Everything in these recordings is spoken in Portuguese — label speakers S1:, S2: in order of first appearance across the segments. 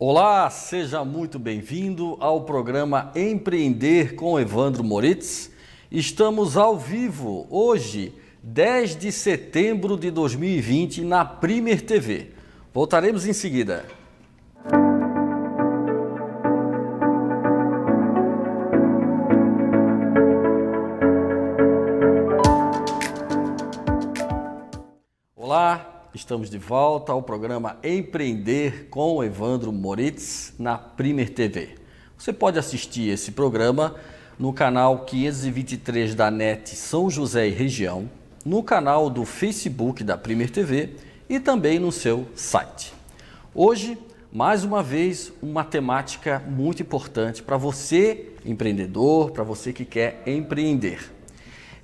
S1: Olá, seja muito bem-vindo ao programa Empreender com Evandro Moritz. Estamos ao vivo hoje, 10 de setembro de 2020, na Primer TV. Voltaremos em seguida. Estamos de volta ao programa Empreender com Evandro Moritz na Primer TV. Você pode assistir esse programa no canal 523 da NET São José e região, no canal do Facebook da Primer TV e também no seu site. Hoje, mais uma vez, uma temática muito importante para você, empreendedor, para você que quer empreender.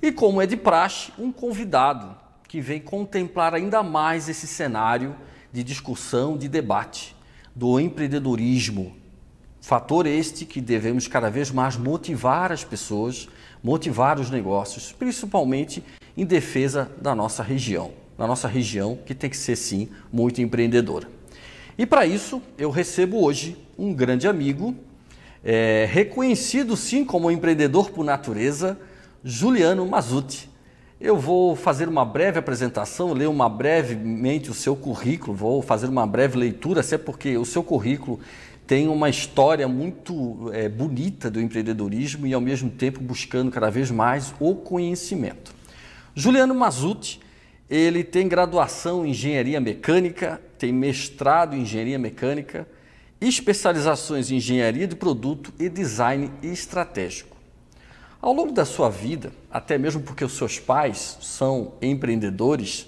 S1: E como é de praxe, um convidado que vem contemplar ainda mais esse cenário de discussão, de debate do empreendedorismo. Fator este que devemos cada vez mais motivar as pessoas, motivar os negócios, principalmente em defesa da nossa região, da nossa região que tem que ser sim muito empreendedora. E para isso eu recebo hoje um grande amigo, é, reconhecido sim como empreendedor por natureza, Juliano Mazuti. Eu vou fazer uma breve apresentação, ler uma brevemente o seu currículo, vou fazer uma breve leitura, até porque o seu currículo tem uma história muito é, bonita do empreendedorismo e, ao mesmo tempo, buscando cada vez mais o conhecimento. Juliano Mazuti, ele tem graduação em Engenharia Mecânica, tem mestrado em Engenharia Mecânica, especializações em Engenharia de Produto e Design Estratégico. Ao longo da sua vida, até mesmo porque os seus pais são empreendedores,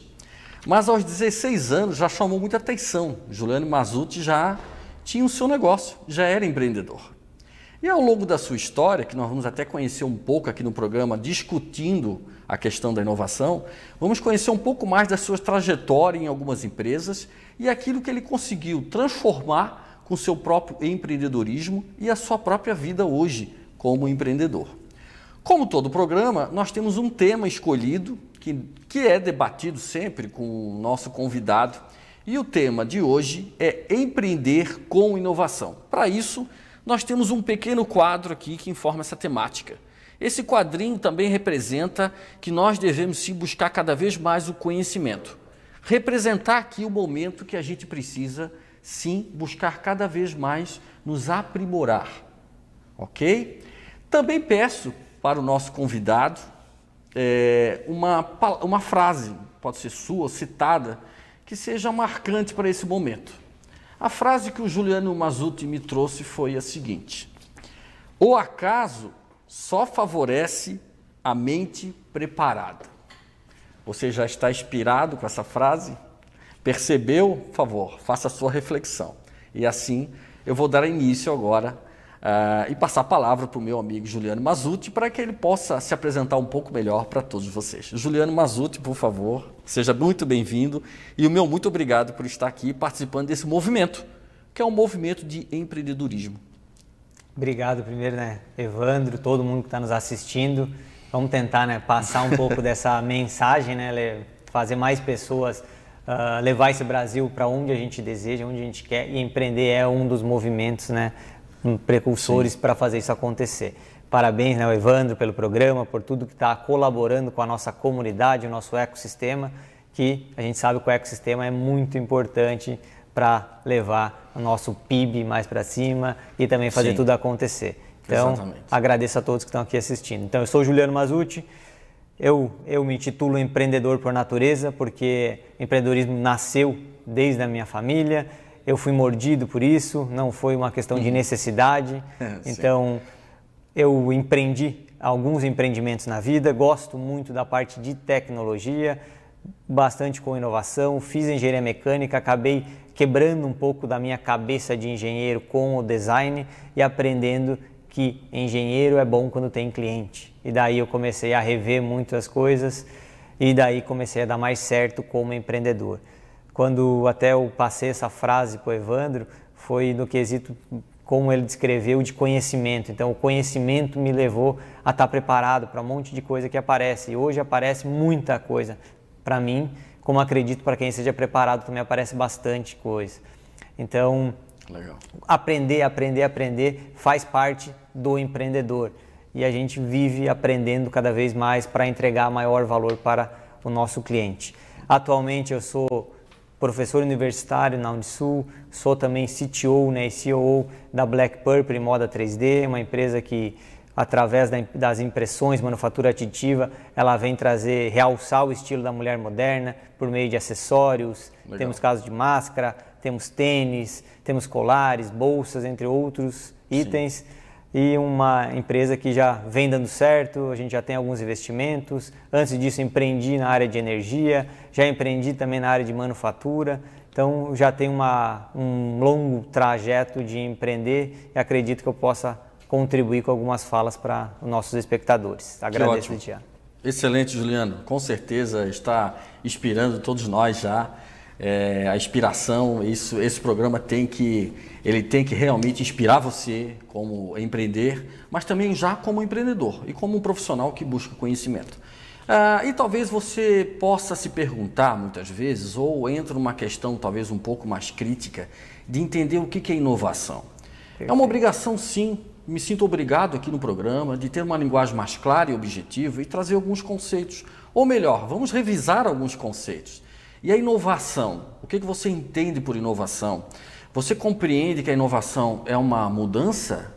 S1: mas aos 16 anos já chamou muita atenção. Juliano Mazuti já tinha o seu negócio, já era empreendedor. E ao longo da sua história, que nós vamos até conhecer um pouco aqui no programa, discutindo a questão da inovação, vamos conhecer um pouco mais da sua trajetória em algumas empresas e aquilo que ele conseguiu transformar com seu próprio empreendedorismo e a sua própria vida hoje como empreendedor. Como todo programa, nós temos um tema escolhido que, que é debatido sempre com o nosso convidado. E o tema de hoje é empreender com inovação. Para isso, nós temos um pequeno quadro aqui que informa essa temática. Esse quadrinho também representa que nós devemos sim buscar cada vez mais o conhecimento. Representar aqui o momento que a gente precisa sim buscar cada vez mais nos aprimorar. Ok? Também peço para o nosso convidado é, uma, uma frase, pode ser sua, citada, que seja marcante para esse momento. A frase que o Juliano Mazuti me trouxe foi a seguinte: O acaso só favorece a mente preparada. Você já está inspirado com essa frase? Percebeu? Por favor, faça a sua reflexão. E assim eu vou dar início agora uh, e passar a palavra para o meu amigo Juliano Mazuti para que ele possa se apresentar um pouco melhor para todos vocês. Juliano Mazuti, por favor, seja muito bem-vindo e o meu muito obrigado por estar aqui participando desse movimento, que é um movimento de empreendedorismo.
S2: Obrigado primeiro, né, Evandro, todo mundo que está nos assistindo. Vamos tentar né, passar um pouco dessa mensagem, né, fazer mais pessoas uh, levar esse Brasil para onde a gente deseja, onde a gente quer. E empreender é um dos movimentos né, precursores para fazer isso acontecer. Parabéns, né, Evandro, pelo programa, por tudo que está colaborando com a nossa comunidade, o nosso ecossistema, que a gente sabe que o ecossistema é muito importante para levar o nosso PIB mais para cima e também fazer Sim. tudo acontecer. Então, Exatamente. agradeço a todos que estão aqui assistindo. Então, eu sou Juliano Mazuti, eu, eu me titulo empreendedor por natureza, porque empreendedorismo nasceu desde a minha família, eu fui mordido por isso, não foi uma questão de uhum. necessidade. Então, eu empreendi alguns empreendimentos na vida, gosto muito da parte de tecnologia, bastante com inovação, fiz engenharia mecânica, acabei quebrando um pouco da minha cabeça de engenheiro com o design e aprendendo que engenheiro é bom quando tem cliente. E daí eu comecei a rever muitas coisas e daí comecei a dar mais certo como empreendedor quando até eu passei essa frase para o Evandro, foi no quesito como ele descreveu de conhecimento. Então, o conhecimento me levou a estar preparado para um monte de coisa que aparece. E hoje aparece muita coisa para mim, como acredito para quem seja preparado também aparece bastante coisa. Então, Legal. Aprender, aprender, aprender faz parte do empreendedor. E a gente vive aprendendo cada vez mais para entregar maior valor para o nosso cliente. Atualmente eu sou professor universitário na Unisul, sou também CTO né, e CEO da Black Purple Moda 3D, uma empresa que através das impressões, manufatura aditiva, ela vem trazer, realçar o estilo da mulher moderna por meio de acessórios. Legal. Temos casos de máscara, temos tênis, temos colares, bolsas, entre outros itens. Sim. E uma empresa que já vem dando certo, a gente já tem alguns investimentos. Antes disso, empreendi na área de energia, já empreendi também na área de manufatura. Então, já tenho uma, um longo trajeto de empreender e acredito que eu possa contribuir com algumas falas para os nossos espectadores. Agradeço, Tiago.
S1: Excelente, Juliano. Com certeza está inspirando todos nós já. É, a inspiração, isso, esse programa tem que, ele tem que realmente inspirar você como empreender, mas também já como empreendedor e como um profissional que busca conhecimento. Ah, e talvez você possa se perguntar muitas vezes, ou entra numa questão talvez um pouco mais crítica, de entender o que é inovação. É uma obrigação, sim, me sinto obrigado aqui no programa de ter uma linguagem mais clara e objetiva e trazer alguns conceitos. Ou melhor, vamos revisar alguns conceitos. E a inovação? O que, você entende por inovação? Você compreende que a inovação é uma mudança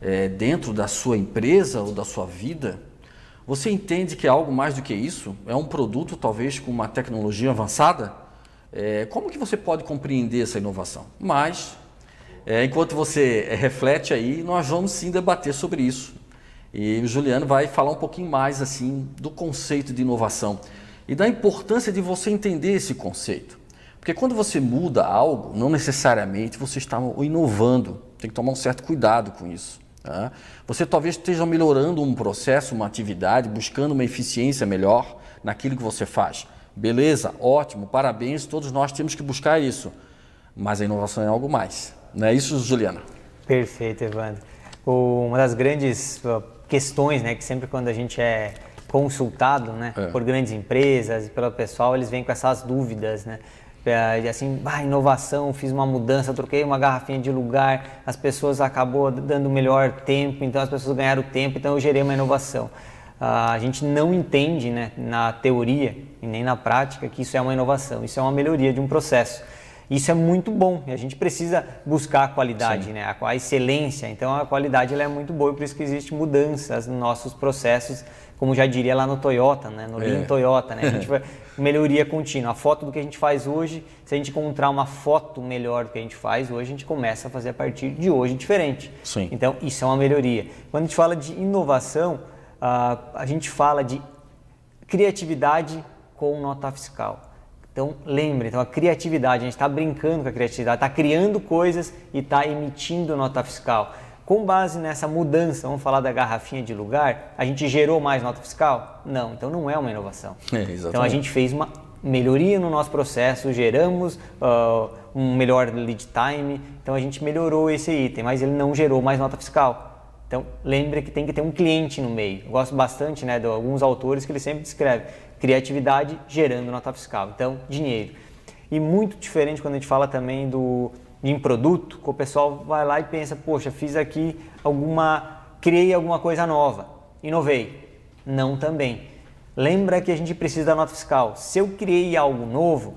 S1: é, dentro da sua empresa ou da sua vida? Você entende que é algo mais do que isso? É um produto talvez com uma tecnologia avançada? É, como que você pode compreender essa inovação? Mas é, enquanto você reflete aí, nós vamos sim debater sobre isso. E o Juliano vai falar um pouquinho mais assim do conceito de inovação e da importância de você entender esse conceito. Porque quando você muda algo, não necessariamente você está inovando. Tem que tomar um certo cuidado com isso. Tá? Você talvez esteja melhorando um processo, uma atividade, buscando uma eficiência melhor naquilo que você faz. Beleza, ótimo, parabéns, todos nós temos que buscar isso. Mas a inovação é algo mais. Não é isso, Juliana?
S2: Perfeito, Evandro. Uma das grandes questões, né, que sempre quando a gente é consultado, né, é. por grandes empresas e pelo pessoal, eles vêm com essas dúvidas, né? É, assim, ah, inovação, fiz uma mudança, troquei uma garrafinha de lugar, as pessoas acabou dando melhor tempo, então as pessoas ganharam tempo, então eu gerei uma inovação. a gente não entende, né, na teoria e nem na prática que isso é uma inovação, isso é uma melhoria de um processo. Isso é muito bom e a gente precisa buscar a qualidade, né? a, a, excelência. Então a qualidade ela é muito boa e por isso que existe mudanças nos nossos processos, como já diria lá no Toyota, né? no Lean é. Toyota. Né? A gente vai melhoria contínua. A foto do que a gente faz hoje, se a gente encontrar uma foto melhor do que a gente faz hoje, a gente começa a fazer a partir de hoje diferente.
S1: Sim.
S2: Então isso é uma melhoria. Quando a gente fala de inovação, uh, a gente fala de criatividade com nota fiscal. Então, lembre, então a criatividade, a gente está brincando com a criatividade, está criando coisas e está emitindo nota fiscal. Com base nessa mudança, vamos falar da garrafinha de lugar, a gente gerou mais nota fiscal? Não, então não é uma inovação.
S1: É,
S2: então a gente fez uma melhoria no nosso processo, geramos uh, um melhor lead time, então a gente melhorou esse item, mas ele não gerou mais nota fiscal. Então, lembre que tem que ter um cliente no meio. Eu gosto bastante né, de alguns autores que ele sempre descreve criatividade gerando nota fiscal. Então, dinheiro. E muito diferente quando a gente fala também do de produto, que o pessoal vai lá e pensa, poxa, fiz aqui alguma, criei alguma coisa nova, inovei. Não também. Lembra que a gente precisa da nota fiscal. Se eu criei algo novo,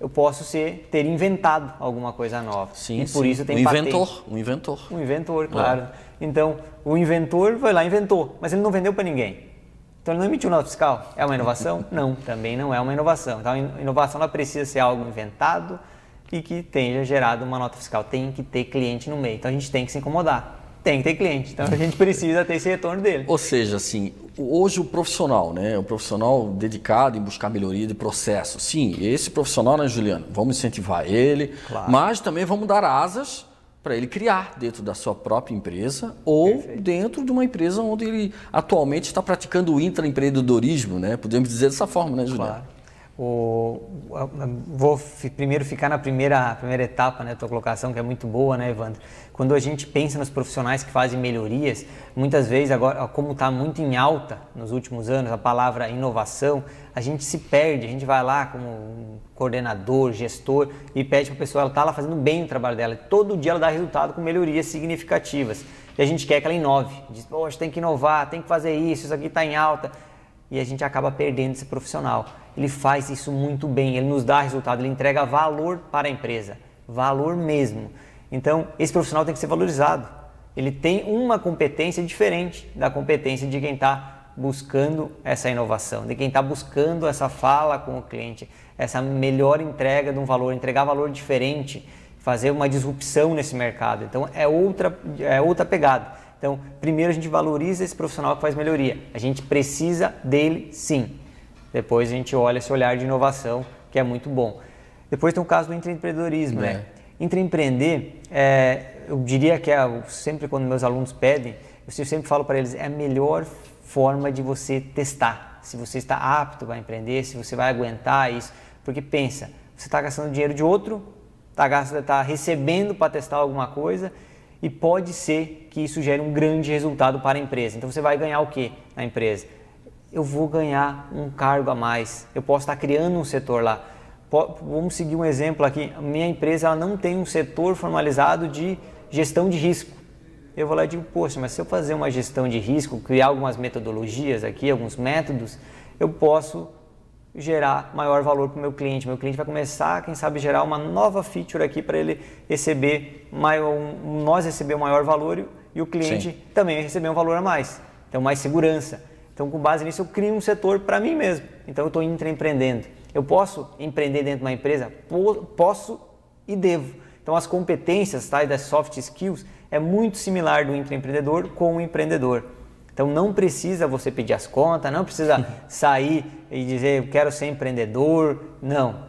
S2: eu posso ser ter inventado alguma coisa nova.
S1: Sim, e por sim. isso tem um patente. inventor, um inventor.
S2: Um inventor, claro. É. Então, o inventor foi lá inventou, mas ele não vendeu para ninguém. Então ele não emitiu nota fiscal. É uma inovação? Não, também não é uma inovação. Então a inovação ela precisa ser algo inventado e que tenha gerado uma nota fiscal. Tem que ter cliente no meio. Então a gente tem que se incomodar. Tem que ter cliente. Então a gente precisa ter esse retorno dele.
S1: Ou seja, assim, hoje o profissional, né? O profissional dedicado em buscar melhoria de processo. Sim, esse profissional, né, Juliano? Vamos incentivar ele, claro. mas também vamos dar asas para ele criar dentro da sua própria empresa ou Perfeito. dentro de uma empresa onde ele atualmente está praticando o intraempreendedorismo, né? Podemos dizer dessa forma, né, Juliano? Claro.
S2: O, vou primeiro ficar na primeira, primeira etapa né, tua colocação, que é muito boa, né, Evandro? Quando a gente pensa nos profissionais que fazem melhorias, muitas vezes, agora, como está muito em alta nos últimos anos a palavra inovação, a gente se perde, a gente vai lá como coordenador, gestor e pede para a pessoa, ela está lá fazendo bem o trabalho dela, todo dia ela dá resultado com melhorias significativas. E a gente quer que ela inove, diz, poxa, tem que inovar, tem que fazer isso, isso aqui está em alta. E a gente acaba perdendo esse profissional ele faz isso muito bem, ele nos dá resultado, ele entrega valor para a empresa, valor mesmo. Então, esse profissional tem que ser valorizado. Ele tem uma competência diferente da competência de quem está buscando essa inovação, de quem está buscando essa fala com o cliente, essa melhor entrega de um valor, entregar valor diferente, fazer uma disrupção nesse mercado. Então, é outra, é outra pegada. Então, primeiro a gente valoriza esse profissional que faz melhoria. A gente precisa dele sim. Depois a gente olha esse olhar de inovação, que é muito bom. Depois tem o caso do intraempreendedorismo, né? é. né? Intraempreender, é, eu diria que é, sempre quando meus alunos pedem, eu sempre falo para eles, é a melhor forma de você testar se você está apto a empreender, se você vai aguentar isso. Porque pensa, você está gastando dinheiro de outro, está tá recebendo para testar alguma coisa e pode ser que isso gere um grande resultado para a empresa. Então você vai ganhar o que na empresa? eu vou ganhar um cargo a mais, eu posso estar criando um setor lá. Vamos seguir um exemplo aqui. Minha empresa ela não tem um setor formalizado de gestão de risco. Eu vou lá e digo, poxa, mas se eu fazer uma gestão de risco, criar algumas metodologias aqui, alguns métodos, eu posso gerar maior valor para o meu cliente. Meu cliente vai começar, quem sabe, gerar uma nova feature aqui para ele receber maior, nós receber um maior valor e o cliente Sim. também receber um valor a mais. Então, mais segurança. Então, com base nisso, eu crio um setor para mim mesmo. Então, eu estou intraempreendendo. Eu posso empreender dentro de uma empresa? Posso e devo. Então, as competências tais das soft skills é muito similar do intraempreendedor com o empreendedor. Então, não precisa você pedir as contas, não precisa sair e dizer, eu quero ser empreendedor. Não.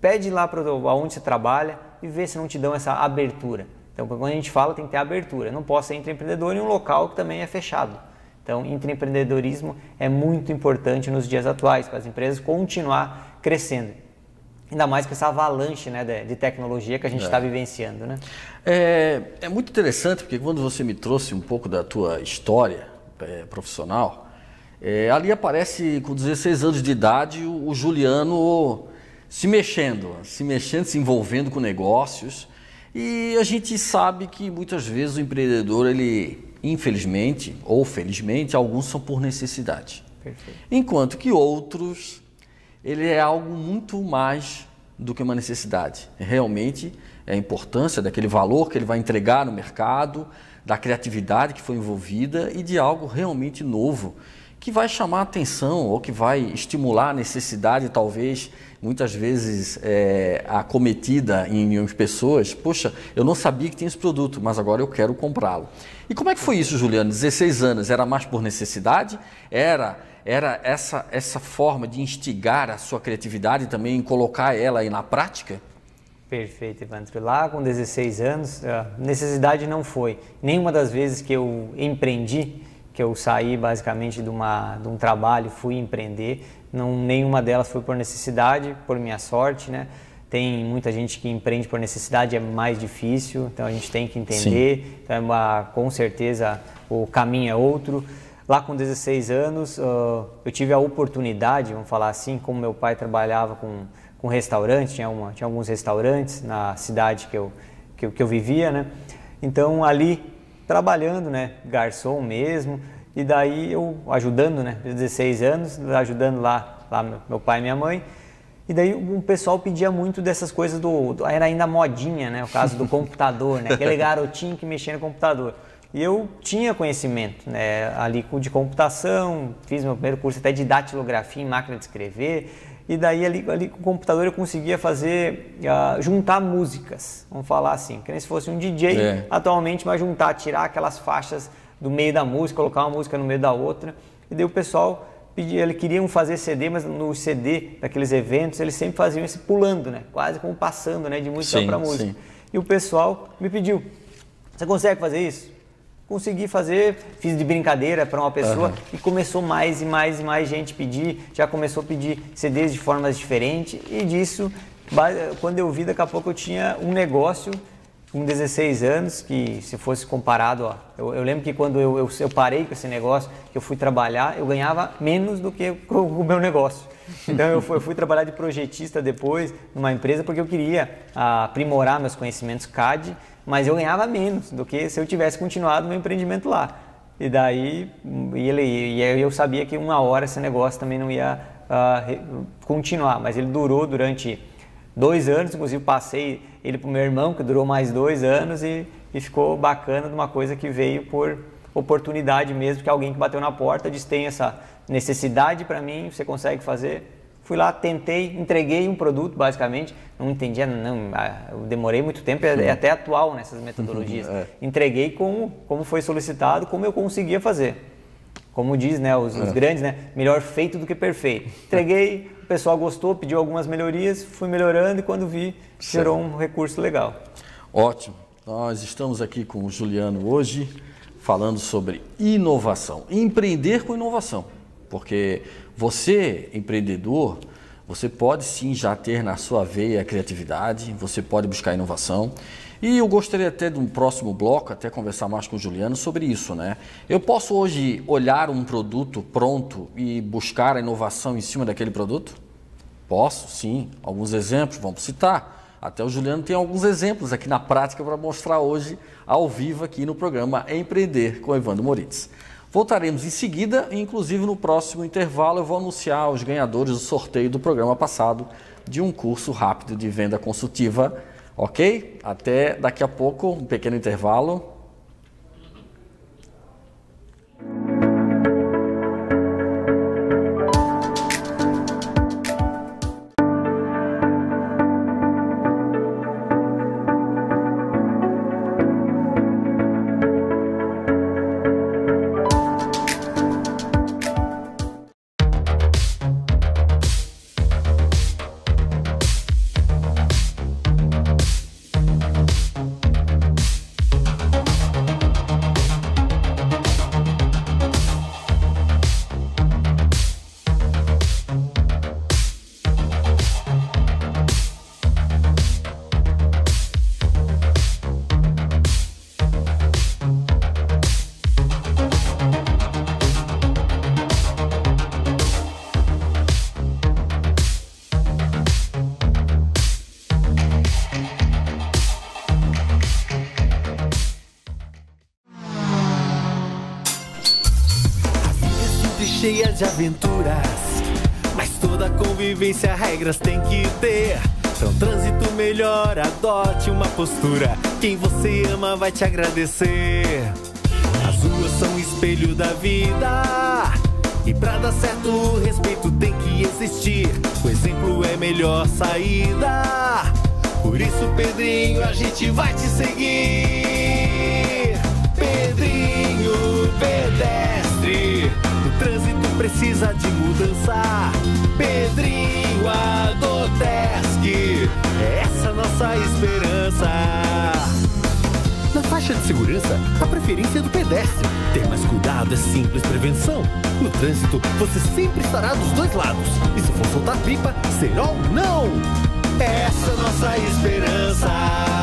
S2: Pede lá para onde você trabalha e vê se não te dão essa abertura. Então, quando a gente fala, tem que ter abertura. Não posso ser empreendedor em um local que também é fechado. Então, empreendedorismo é muito importante nos dias atuais para as empresas continuar crescendo. Ainda mais com essa avalanche né, de, de tecnologia que a gente está é. vivenciando. Né?
S1: É, é, muito interessante porque quando você me trouxe um pouco da tua história é, profissional, é, ali aparece com 16 anos de idade o, o Juliano se mexendo, se mexendo, se envolvendo com negócios. E a gente sabe que muitas vezes o empreendedor ele Infelizmente ou felizmente, alguns são por necessidade. Perfeito. Enquanto que outros, ele é algo muito mais do que uma necessidade. Realmente é a importância daquele valor que ele vai entregar no mercado, da criatividade que foi envolvida e de algo realmente novo que vai chamar a atenção ou que vai estimular a necessidade, talvez, muitas vezes é, acometida em, em pessoas. Poxa, eu não sabia que tinha esse produto, mas agora eu quero comprá-lo. E como é que foi isso, Juliano? 16 anos, era mais por necessidade? Era era essa, essa forma de instigar a sua criatividade também colocar ela aí na prática?
S2: Perfeito, Evandro. Lá com 16 anos, necessidade não foi. Nenhuma das vezes que eu empreendi, que eu saí basicamente de, uma, de um trabalho, fui empreender. Não, nenhuma delas foi por necessidade, por minha sorte, né? Tem muita gente que empreende por necessidade, é mais difícil, então a gente tem que entender. Então, é uma, com certeza o caminho é outro. Lá com 16 anos, uh, eu tive a oportunidade, vamos falar assim, como meu pai trabalhava com, com restaurante, tinha, uma, tinha alguns restaurantes na cidade que eu, que eu, que eu vivia, né? Então ali trabalhando, né, garçom mesmo, e daí eu ajudando, né, 16 anos, ajudando lá, lá meu pai e minha mãe. E daí o pessoal pedia muito dessas coisas do, do era ainda modinha, né, o caso do computador, né, aquele garotinho que mexia no computador. E eu tinha conhecimento né, ali de computação, fiz meu primeiro curso até de datilografia em máquina de escrever, e daí ali, ali com o computador eu conseguia fazer, uh, juntar músicas, vamos falar assim, que nem se fosse um DJ é. atualmente, mas juntar, tirar aquelas faixas do meio da música, colocar uma música no meio da outra. E daí o pessoal pedia, eles queriam fazer CD, mas no CD daqueles eventos eles sempre faziam isso pulando, né? Quase como passando, né? De música para música. Sim. E o pessoal me pediu: "Você consegue fazer isso?" Consegui fazer, fiz de brincadeira para uma pessoa uhum. e começou mais e mais e mais gente pedir, já começou a pedir CDs de formas diferentes e disso, quando eu vi, daqui a pouco eu tinha um negócio com 16 anos, que se fosse comparado, ó, eu, eu lembro que quando eu, eu, eu, parei com esse negócio, que eu fui trabalhar, eu ganhava menos do que o, o meu negócio. Então eu fui, eu fui, trabalhar de projetista depois numa empresa porque eu queria aprimorar meus conhecimentos CAD, mas eu ganhava menos do que se eu tivesse continuado meu empreendimento lá. E daí e ele, e eu sabia que uma hora esse negócio também não ia uh, continuar, mas ele durou durante dois anos, inclusive passei ele para o meu irmão, que durou mais dois anos e, e ficou bacana de uma coisa que veio por oportunidade mesmo, que alguém que bateu na porta disse tem essa necessidade para mim, você consegue fazer? Fui lá, tentei, entreguei um produto basicamente, não entendia, não, ah, eu demorei muito tempo, é, é até atual nessas metodologias. é. Entreguei como, como foi solicitado, como eu conseguia fazer. Como diz né, os, os é. grandes, né, melhor feito do que perfeito. Entreguei, pessoal gostou, pediu algumas melhorias, fui melhorando e quando vi, gerou um recurso legal.
S1: Ótimo. Nós estamos aqui com o Juliano hoje falando sobre inovação, empreender com inovação, porque você, empreendedor, você pode sim já ter na sua veia a criatividade, você pode buscar inovação. E eu gostaria até de um próximo bloco, até conversar mais com o Juliano sobre isso, né? Eu posso hoje olhar um produto pronto e buscar a inovação em cima daquele produto? Posso, sim. Alguns exemplos, vamos citar. Até o Juliano tem alguns exemplos aqui na prática para mostrar hoje, ao vivo, aqui no programa Empreender com Evandro Moritz. Voltaremos em seguida, inclusive no próximo intervalo eu vou anunciar os ganhadores do sorteio do programa passado de um curso rápido de venda consultiva Ok? Até daqui a pouco, um pequeno intervalo.
S3: De aventuras. Mas toda convivência, regras tem que ter. Um trânsito melhor, adote uma postura. Quem você ama vai te agradecer. As ruas são espelho da vida. E pra dar certo, o respeito tem que existir. O exemplo é melhor saída. Por isso, Pedrinho, a gente vai te seguir. Pedrinho, pedestre. Trânsito precisa de mudança. Pedrinho Adotesc, é essa nossa esperança. Na faixa de segurança, a preferência é do pedestre. Ter mais cuidado é simples prevenção. No trânsito, você sempre estará dos dois lados. E se for soltar pipa, será ou não? Essa é nossa esperança.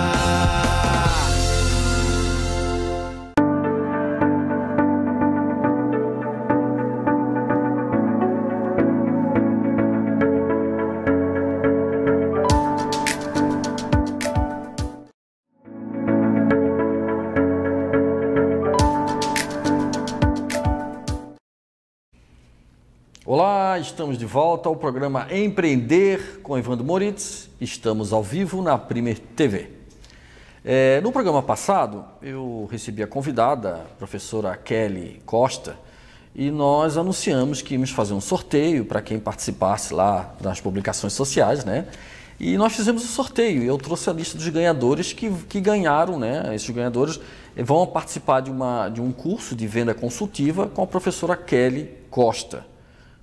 S1: Estamos de volta ao programa Empreender com Evandro Moritz. Estamos ao vivo na Primer TV. É, no programa passado, eu recebi a convidada, a professora Kelly Costa, e nós anunciamos que íamos fazer um sorteio para quem participasse lá das publicações sociais, né? E nós fizemos o sorteio eu trouxe a lista dos ganhadores que, que ganharam, né? Esses ganhadores vão participar de, uma, de um curso de venda consultiva com a professora Kelly Costa.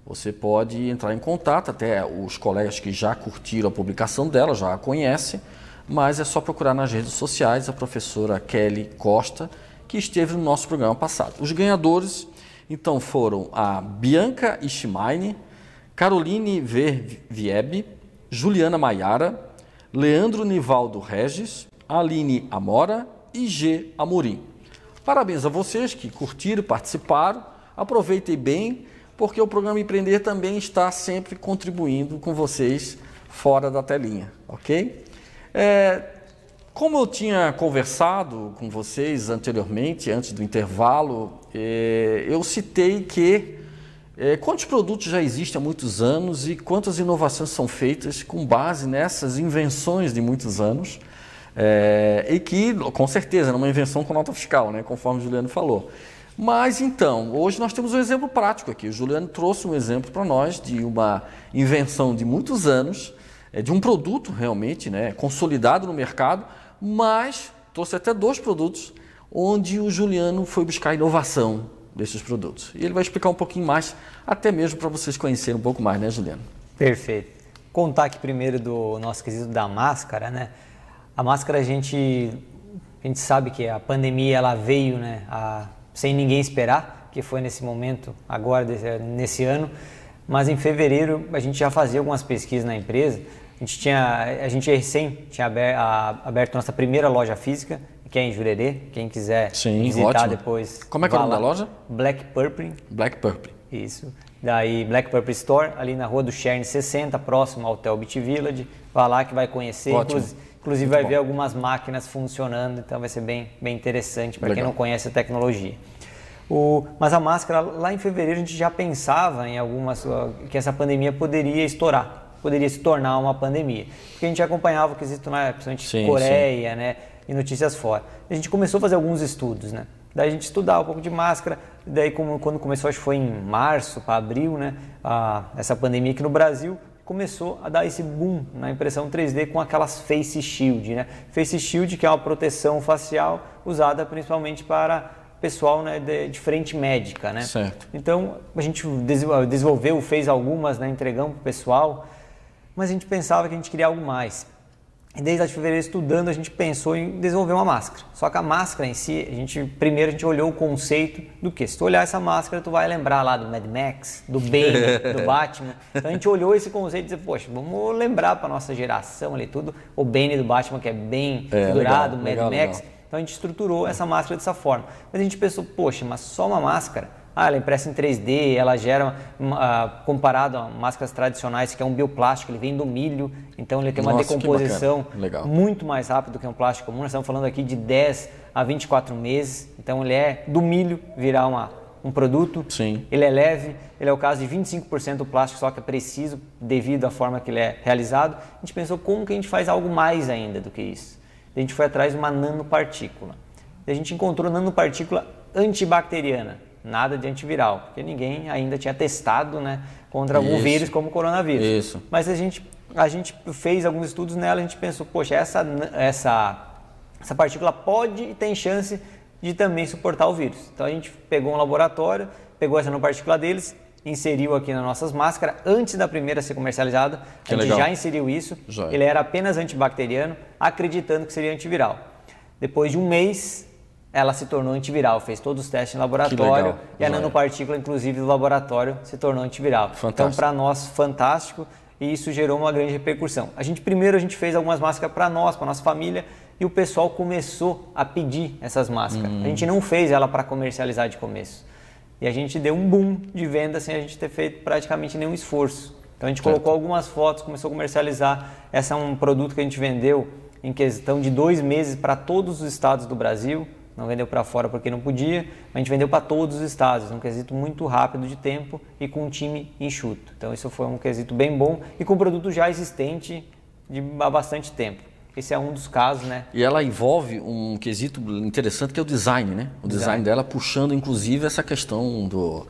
S1: Você pode entrar em contato, até os colegas que já curtiram a publicação dela já a conhecem, mas é só procurar nas redes sociais a professora Kelly Costa, que esteve no nosso programa passado. Os ganhadores, então, foram a Bianca Ishmaine, Caroline Verviebe, Juliana Maiara, Leandro Nivaldo Regis, Aline Amora e G. Amorim. Parabéns a vocês que curtiram, participaram. Aproveitem bem, porque o programa Empreender também está sempre contribuindo com vocês fora da telinha, ok? É, como eu tinha conversado com vocês anteriormente, antes do intervalo, é, eu citei que é, quantos produtos já existem há muitos anos e quantas inovações são feitas com base nessas invenções de muitos anos é, e que, com certeza, é uma invenção com nota fiscal, né, conforme o Juliano falou. Mas então, hoje nós temos um exemplo prático aqui. O Juliano trouxe um exemplo para nós de uma invenção de muitos anos, é, de um produto realmente né, consolidado no mercado, mas trouxe até dois produtos onde o Juliano foi buscar inovação desses produtos. E ele vai explicar um pouquinho mais, até mesmo para vocês conhecerem um pouco mais, né, Juliano?
S2: Perfeito. Contar aqui primeiro do nosso quesito da máscara, né? A máscara a gente, a gente sabe que a pandemia ela veio, né, a sem ninguém esperar, que foi nesse momento, agora, nesse ano. Mas em fevereiro a gente já fazia algumas pesquisas na empresa. A gente tinha, a gente recém tinha aberto, aberto nossa primeira loja física, que é em Jurerê. Quem quiser Sim, visitar ótimo. depois.
S1: Como é que é o nome da loja?
S2: Black Purple.
S1: Black Purple.
S2: Isso. Daí Black Purple Store, ali na rua do Cherne 60, próximo ao Hotel Beach Village. Vá lá que vai conhecer. Ótimo. Inclusive, Inclusive Muito vai bom. ver algumas máquinas funcionando, então vai ser bem, bem interessante para quem não conhece a tecnologia. O, mas a máscara, lá em fevereiro, a gente já pensava em algumas que essa pandemia poderia estourar, poderia se tornar uma pandemia. Porque a gente acompanhava o quesito, né, principalmente sim, Coreia, sim. né, e notícias fora. A gente começou a fazer alguns estudos, né? Daí a gente estudava um pouco de máscara, daí como, quando começou, acho que foi em março para abril, né, a, essa pandemia aqui no Brasil, começou a dar esse boom na impressão 3D com aquelas face shield, né? Face shield que é uma proteção facial usada principalmente para pessoal né, de, de frente médica, né?
S1: Certo.
S2: Então a gente desenvolveu, fez algumas, né, entregamos para o pessoal, mas a gente pensava que a gente queria algo mais. E desde a fevereiro estudando, a gente pensou em desenvolver uma máscara. Só que a máscara em si, a gente primeiro a gente olhou o conceito do que? Se tu olhar essa máscara, tu vai lembrar lá do Mad Max, do Bane, do Batman. Então a gente olhou esse conceito e disse, poxa, vamos lembrar para nossa geração ali tudo, o Bane do Batman que é bem é, figurado, Mad legal, Max. Legal. Então a gente estruturou essa máscara dessa forma. Mas a gente pensou, poxa, mas só uma máscara ah, ela é impressa em 3D, ela gera, uh, comparado a máscaras tradicionais, que é um bioplástico, ele vem do milho, então ele tem uma Nossa, decomposição muito mais rápida do que um plástico comum. Nós estamos falando aqui de 10 a 24 meses, então ele é do milho virar uma, um produto.
S1: Sim.
S2: Ele é leve, ele é o caso de 25% do plástico, só que é preciso devido à forma que ele é realizado. A gente pensou como que a gente faz algo mais ainda do que isso. A gente foi atrás de uma nanopartícula. A gente encontrou nanopartícula antibacteriana nada de antiviral, porque ninguém ainda tinha testado né, contra algum vírus como o coronavírus.
S1: Isso.
S2: Mas a gente, a gente fez alguns estudos nela, a gente pensou, poxa, essa, essa, essa partícula pode e tem chance de também suportar o vírus. Então a gente pegou um laboratório, pegou essa nanopartícula deles, inseriu aqui nas nossas máscaras, antes da primeira ser comercializada, que a gente legal. já inseriu isso. Ele era apenas antibacteriano, acreditando que seria antiviral. Depois de um mês, ela se tornou antiviral, fez todos os testes em laboratório e a nanopartícula, inclusive do laboratório, se tornou antiviral. Fantástico. Então, para nós, fantástico e isso gerou uma grande repercussão. A gente primeiro a gente fez algumas máscaras para nós, para nossa família e o pessoal começou a pedir essas máscaras. Hum. A gente não fez ela para comercializar de começo. E a gente deu um boom de venda sem a gente ter feito praticamente nenhum esforço. Então a gente certo. colocou algumas fotos, começou a comercializar. Esse é um produto que a gente vendeu em questão de dois meses para todos os estados do Brasil não vendeu para fora porque não podia, mas a gente vendeu para todos os estados, um quesito muito rápido de tempo e com um time enxuto. Então isso foi um quesito bem bom e com um produto já existente de há bastante tempo. Esse é um dos casos, né?
S1: E ela envolve um quesito interessante que é o design, né? O design, design dela puxando inclusive essa questão do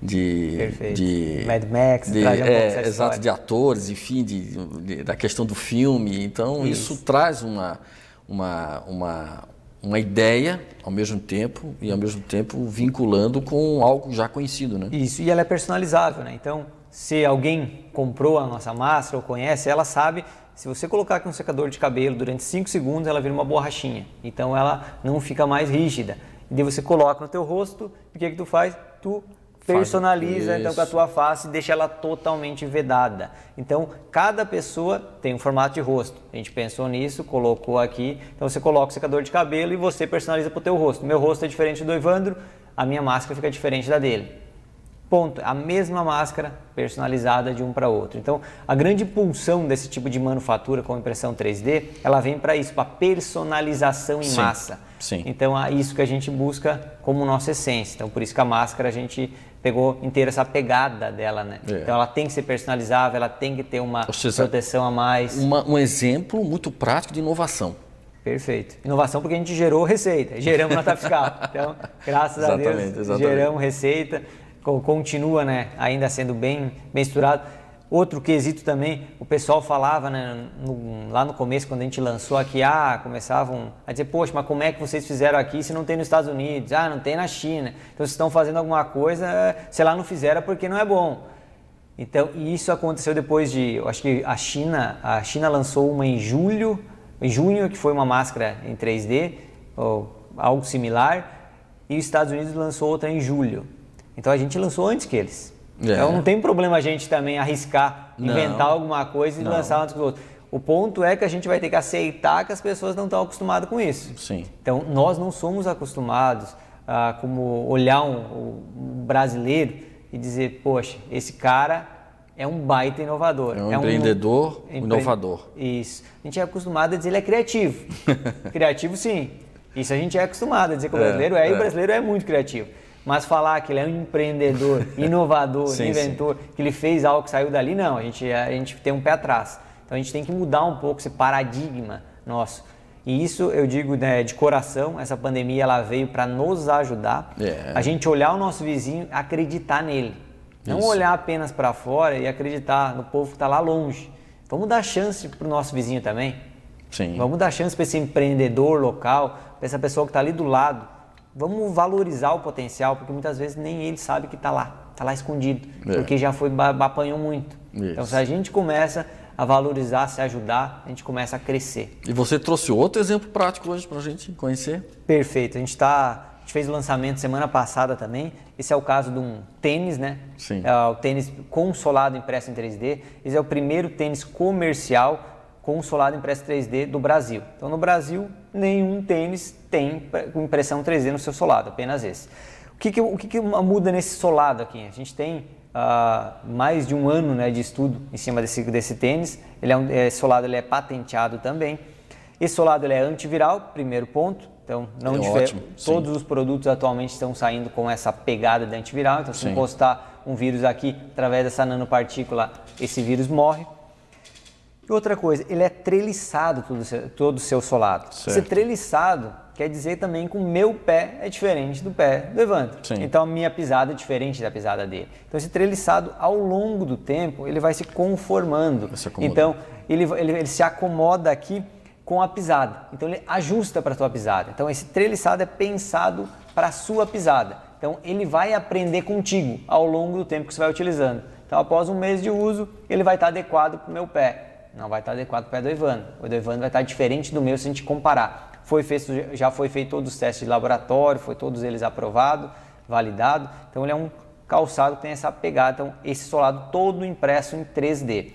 S1: de,
S2: Perfeito.
S1: de
S2: Mad Max,
S1: de, é, exato, de atores, enfim, de, de, da questão do filme. Então isso, isso traz uma, uma, uma uma ideia ao mesmo tempo e ao mesmo tempo vinculando com algo já conhecido, né?
S2: Isso, e ela é personalizável, né? Então, se alguém comprou a nossa máscara ou conhece, ela sabe, se você colocar aqui um secador de cabelo durante 5 segundos, ela vira uma borrachinha. Então ela não fica mais rígida. E daí você coloca no teu rosto, e o que que tu faz? Tu personaliza então com a tua face e deixa ela totalmente vedada. Então, cada pessoa tem um formato de rosto. A gente pensou nisso, colocou aqui. Então, você coloca o secador de cabelo e você personaliza para o teu rosto. Meu rosto é diferente do Evandro, a minha máscara fica diferente da dele. Ponto. A mesma máscara personalizada de um para outro. Então, a grande pulsão desse tipo de manufatura com impressão 3D, ela vem para isso, para personalização em
S1: Sim,
S2: massa.
S1: sim.
S2: Então, é isso que a gente busca como nossa essência. Então, por isso que a máscara a gente pegou inteira essa pegada dela, né?
S1: É.
S2: Então, ela tem que ser personalizável, ela tem que ter uma
S1: seja,
S2: proteção a mais.
S1: Uma- um exemplo muito prático de inovação.
S2: Perfeito. Inovação porque a gente gerou receita, geramos nota fiscal. Então, graças a Deus,
S1: exatamente.
S2: geramos receita, co- continua né, ainda sendo bem, estruturado. Outro quesito também, o pessoal falava né, no- lá no começo, quando a gente lançou aqui, ah, começavam a dizer, poxa, mas como é que vocês fizeram aqui se não tem nos Estados Unidos? Ah, não tem na China. Então, vocês estão fazendo alguma coisa, se lá não fizeram porque não é bom. Então, e isso aconteceu depois de, eu acho que a China, a China lançou uma em julho, em junho, que foi uma máscara em 3D, ou algo similar, e os Estados Unidos lançou outra em julho. Então a gente lançou antes que eles.
S1: É.
S2: Então não tem problema a gente também arriscar,
S1: Não.
S2: inventar alguma coisa e
S1: Não.
S2: lançar antes que os outros. O ponto é que a gente vai ter que aceitar que as pessoas não estão acostumadas com isso.
S1: Sim.
S2: Então, nós não somos acostumados a como olhar um, um brasileiro e dizer, poxa, esse cara é um baita inovador.
S1: É um empreendedor, um inovador.
S2: Isso. A gente é acostumado a dizer ele é criativo. criativo, sim. Isso a gente é acostumado a dizer que o
S1: É,
S2: brasileiro é, e
S1: é.
S2: o brasileiro é muito criativo. Mas falar que ele é um empreendedor, inovador,
S1: Sim,
S2: inventor, que ele fez algo que saiu dali, não. A gente, a gente tem um pé atrás. Então a gente tem que mudar um pouco esse paradigma nosso. E isso eu digo né, de coração, essa pandemia ela veio para nos ajudar.
S1: É.
S2: A gente olhar o nosso vizinho, acreditar nele. Não
S1: Isso.
S2: olhar apenas para fora e acreditar no povo que está lá longe. Vamos dar chance para o nosso vizinho também.
S1: Sim.
S2: Vamos dar chance para esse empreendedor local, para essa pessoa que está ali do lado. Vamos valorizar o potencial, porque muitas vezes nem ele sabe que está lá, está lá escondido,
S1: É.
S2: porque já foi apanhou muito.
S1: Isso.
S2: Então, se a gente começa a valorizar, se ajudar, a gente começa a crescer.
S1: E você trouxe outro exemplo prático hoje para a gente conhecer?
S2: Perfeito. A gente tá, a gente fez o lançamento semana passada também. Esse é o caso de um tênis, né?
S1: Sim.
S2: É o tênis com solado impresso em 3D. Esse é o primeiro tênis comercial com solado impresso em 3D do Brasil. Então, no Brasil, nenhum tênis tem impressão 3D no seu solado, apenas esse. O que, que, o que, que muda nesse solado aqui? A gente tem ah, mais de um ano né, de estudo em cima desse, desse tênis. Ele é um, é, solado ele é patenteado também. Esse solado ele é antiviral, primeiro ponto. Então, não
S1: É
S2: difer-
S1: ótimo,
S2: todos os produtos atualmente estão saindo com essa pegada de antiviral. Então, se
S1: Sim.
S2: encostar um vírus aqui através dessa nanopartícula, esse vírus morre. E outra coisa, ele é treliçado todo o seu, todo seu solado.
S1: Certo.
S2: Ser treliçado quer dizer também que o meu pé é diferente do pé do Evandro.
S1: Sim.
S2: Então a minha pisada é diferente da pisada dele. Então esse treliçado, ao longo do tempo, ele vai se conformando.
S1: Vai se
S2: então ele, ele, ele se acomoda aqui com a pisada. Então ele ajusta para a tua pisada. Então esse treliçado é pensado para a sua pisada. Então ele vai aprender contigo ao longo do tempo que você vai utilizando. Então após um mês de uso, ele vai estar adequado para o meu pé. Não vai estar adequado para o pé do. O do Evandro vai estar diferente do meu se a gente comparar. Foi feito, já foi feito todos os testes de laboratório, foi todos eles aprovado, validado. Então ele é um calçado que tem essa pegada. Então esse solado todo impresso em 3D.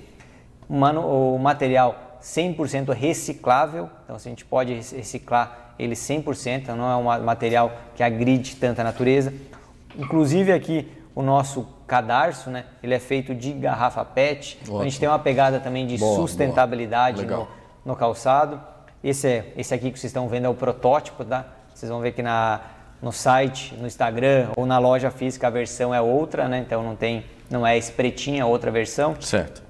S2: O mano- o material 100% reciclável, então a gente pode reciclar ele 100%, então não é um ma- material que agride tanta natureza. Inclusive aqui o nosso cadarço, né, ele é feito de garrafa PET, então a gente tem uma pegada também de
S1: Boa,
S2: sustentabilidade
S1: boa.
S2: No, no calçado. Esse, é, esse aqui que vocês estão vendo é o protótipo, tá? Vocês vão ver que na, no site, no Instagram ou na loja física a versão é outra, né? Então não tem, não é esse pretinho, é outra versão.
S1: Certo.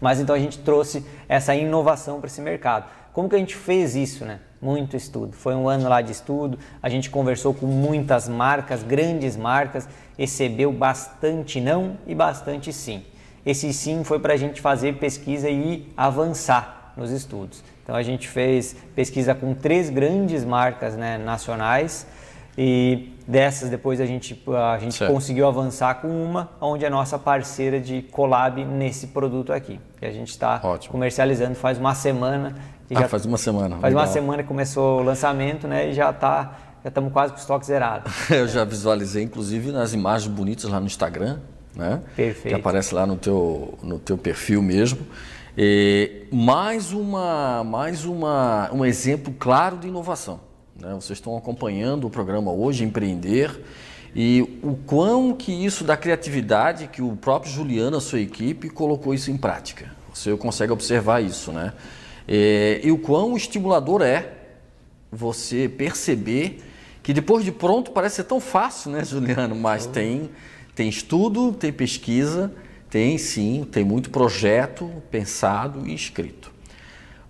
S2: Mas então a gente trouxe essa inovação para esse mercado. Como que a gente fez isso, né? Muito estudo. Foi um ano lá de estudo, a gente conversou com muitas marcas, grandes marcas, recebeu bastante não e bastante sim. Esse sim foi para a gente fazer pesquisa e avançar nos estudos. Então a gente fez pesquisa com três grandes marcas né, nacionais e dessas depois a gente, a gente
S1: Certo.
S2: conseguiu avançar com uma, onde é nossa parceira de collab nesse produto aqui. Que a gente está comercializando faz uma semana.
S1: Ah,
S2: já-
S1: faz uma semana.
S2: Faz uma
S1: legal.
S2: semana que começou o lançamento, né? E já está já estamos quase com o estoque zerado.
S1: Eu já visualizei, inclusive, nas imagens bonitas lá no Instagram, né?
S2: Perfeito.
S1: Que aparece lá no teu, no teu perfil mesmo. E mais uma, mais uma, um exemplo claro de inovação. Né? Vocês estão acompanhando o programa hoje, Empreender, e o quão que isso da criatividade, que o próprio Juliano, a sua equipe, colocou isso em prática. Você consegue observar isso, né? E, e o quão estimulador é você perceber que depois de pronto parece ser tão fácil, né, Juliano? Mas tem, tem estudo, tem pesquisa, tem sim, tem muito projeto pensado e escrito.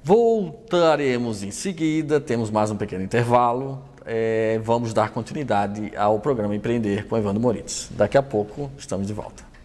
S1: Voltaremos em seguida, temos mais um pequeno intervalo. É, vamos dar continuidade ao programa Empreender com Evandro Moritz. Daqui a pouco estamos de volta.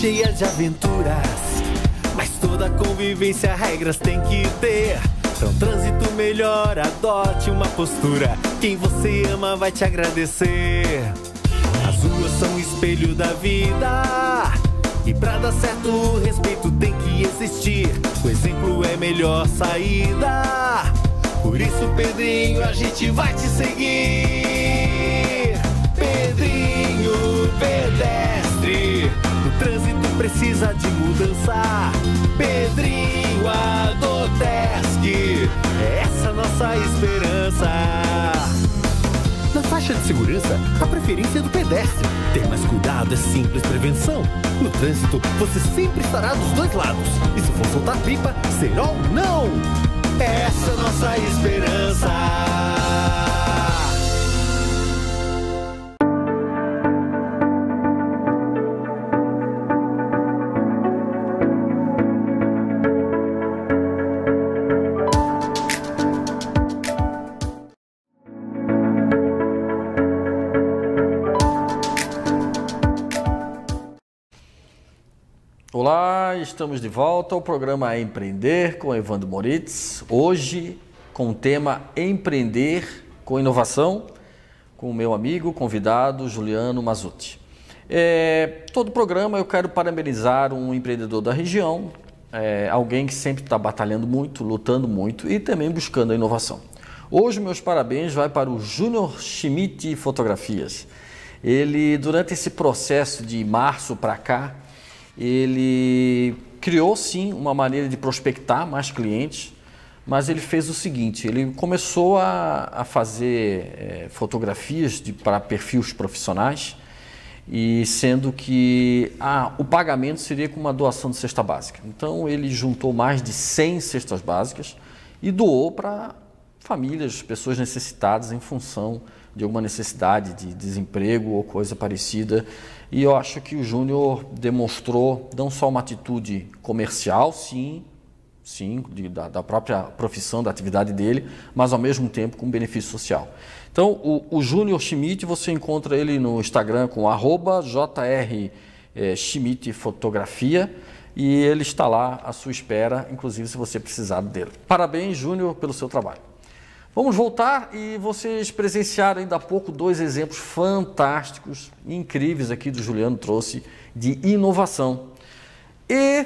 S3: Cheia de aventuras. Mas toda convivência, regras tem que ter. Pra um trânsito melhor, adote uma postura. Quem você ama vai te agradecer. As ruas são o espelho da vida. E pra dar certo, o respeito tem que existir. O exemplo é melhor saída. Por isso, Pedrinho, a gente vai te seguir. Precisa de mudança. Pedrinho Adotesc. É essa nossa esperança. Na faixa de segurança, a preferência é do pedestre. Ter mais cuidado é simples prevenção. No trânsito, você sempre estará dos dois lados. E se for soltar pipa, será ou não? Essa é nossa esperança.
S1: Estamos de volta ao programa Empreender com Evandro Moritz. Hoje com o tema Empreender com Inovação, com o meu amigo convidado Juliano Mazuti. É, todo programa eu quero parabenizar um empreendedor da região, é, alguém que sempre está batalhando muito, lutando muito e também buscando a inovação. Hoje meus parabéns vai para o Júnior Schmidt Fotografias. Ele, durante esse processo de março para cá, ele criou sim uma maneira de prospectar mais clientes, mas ele fez o seguinte: ele começou a, a fazer é, fotografias para perfis profissionais, e sendo que ah, o pagamento seria com uma doação de cesta básica. Então ele juntou mais de 100 cestas básicas e doou para famílias, pessoas necessitadas em função de alguma necessidade de desemprego ou coisa parecida. E eu acho que o Júnior demonstrou não só uma atitude comercial, sim, sim, de, da, da, própria profissão, da atividade dele, mas ao mesmo tempo com benefício social. Então, o, o Júnior Schmidt, você encontra ele no Instagram com arroba eh, Fotografia e ele está lá à sua espera, inclusive se você precisar dele. Parabéns, Júnior, pelo seu trabalho. Vamos voltar e vocês presenciaram ainda há pouco dois exemplos fantásticos, incríveis aqui do Juliano trouxe de inovação. E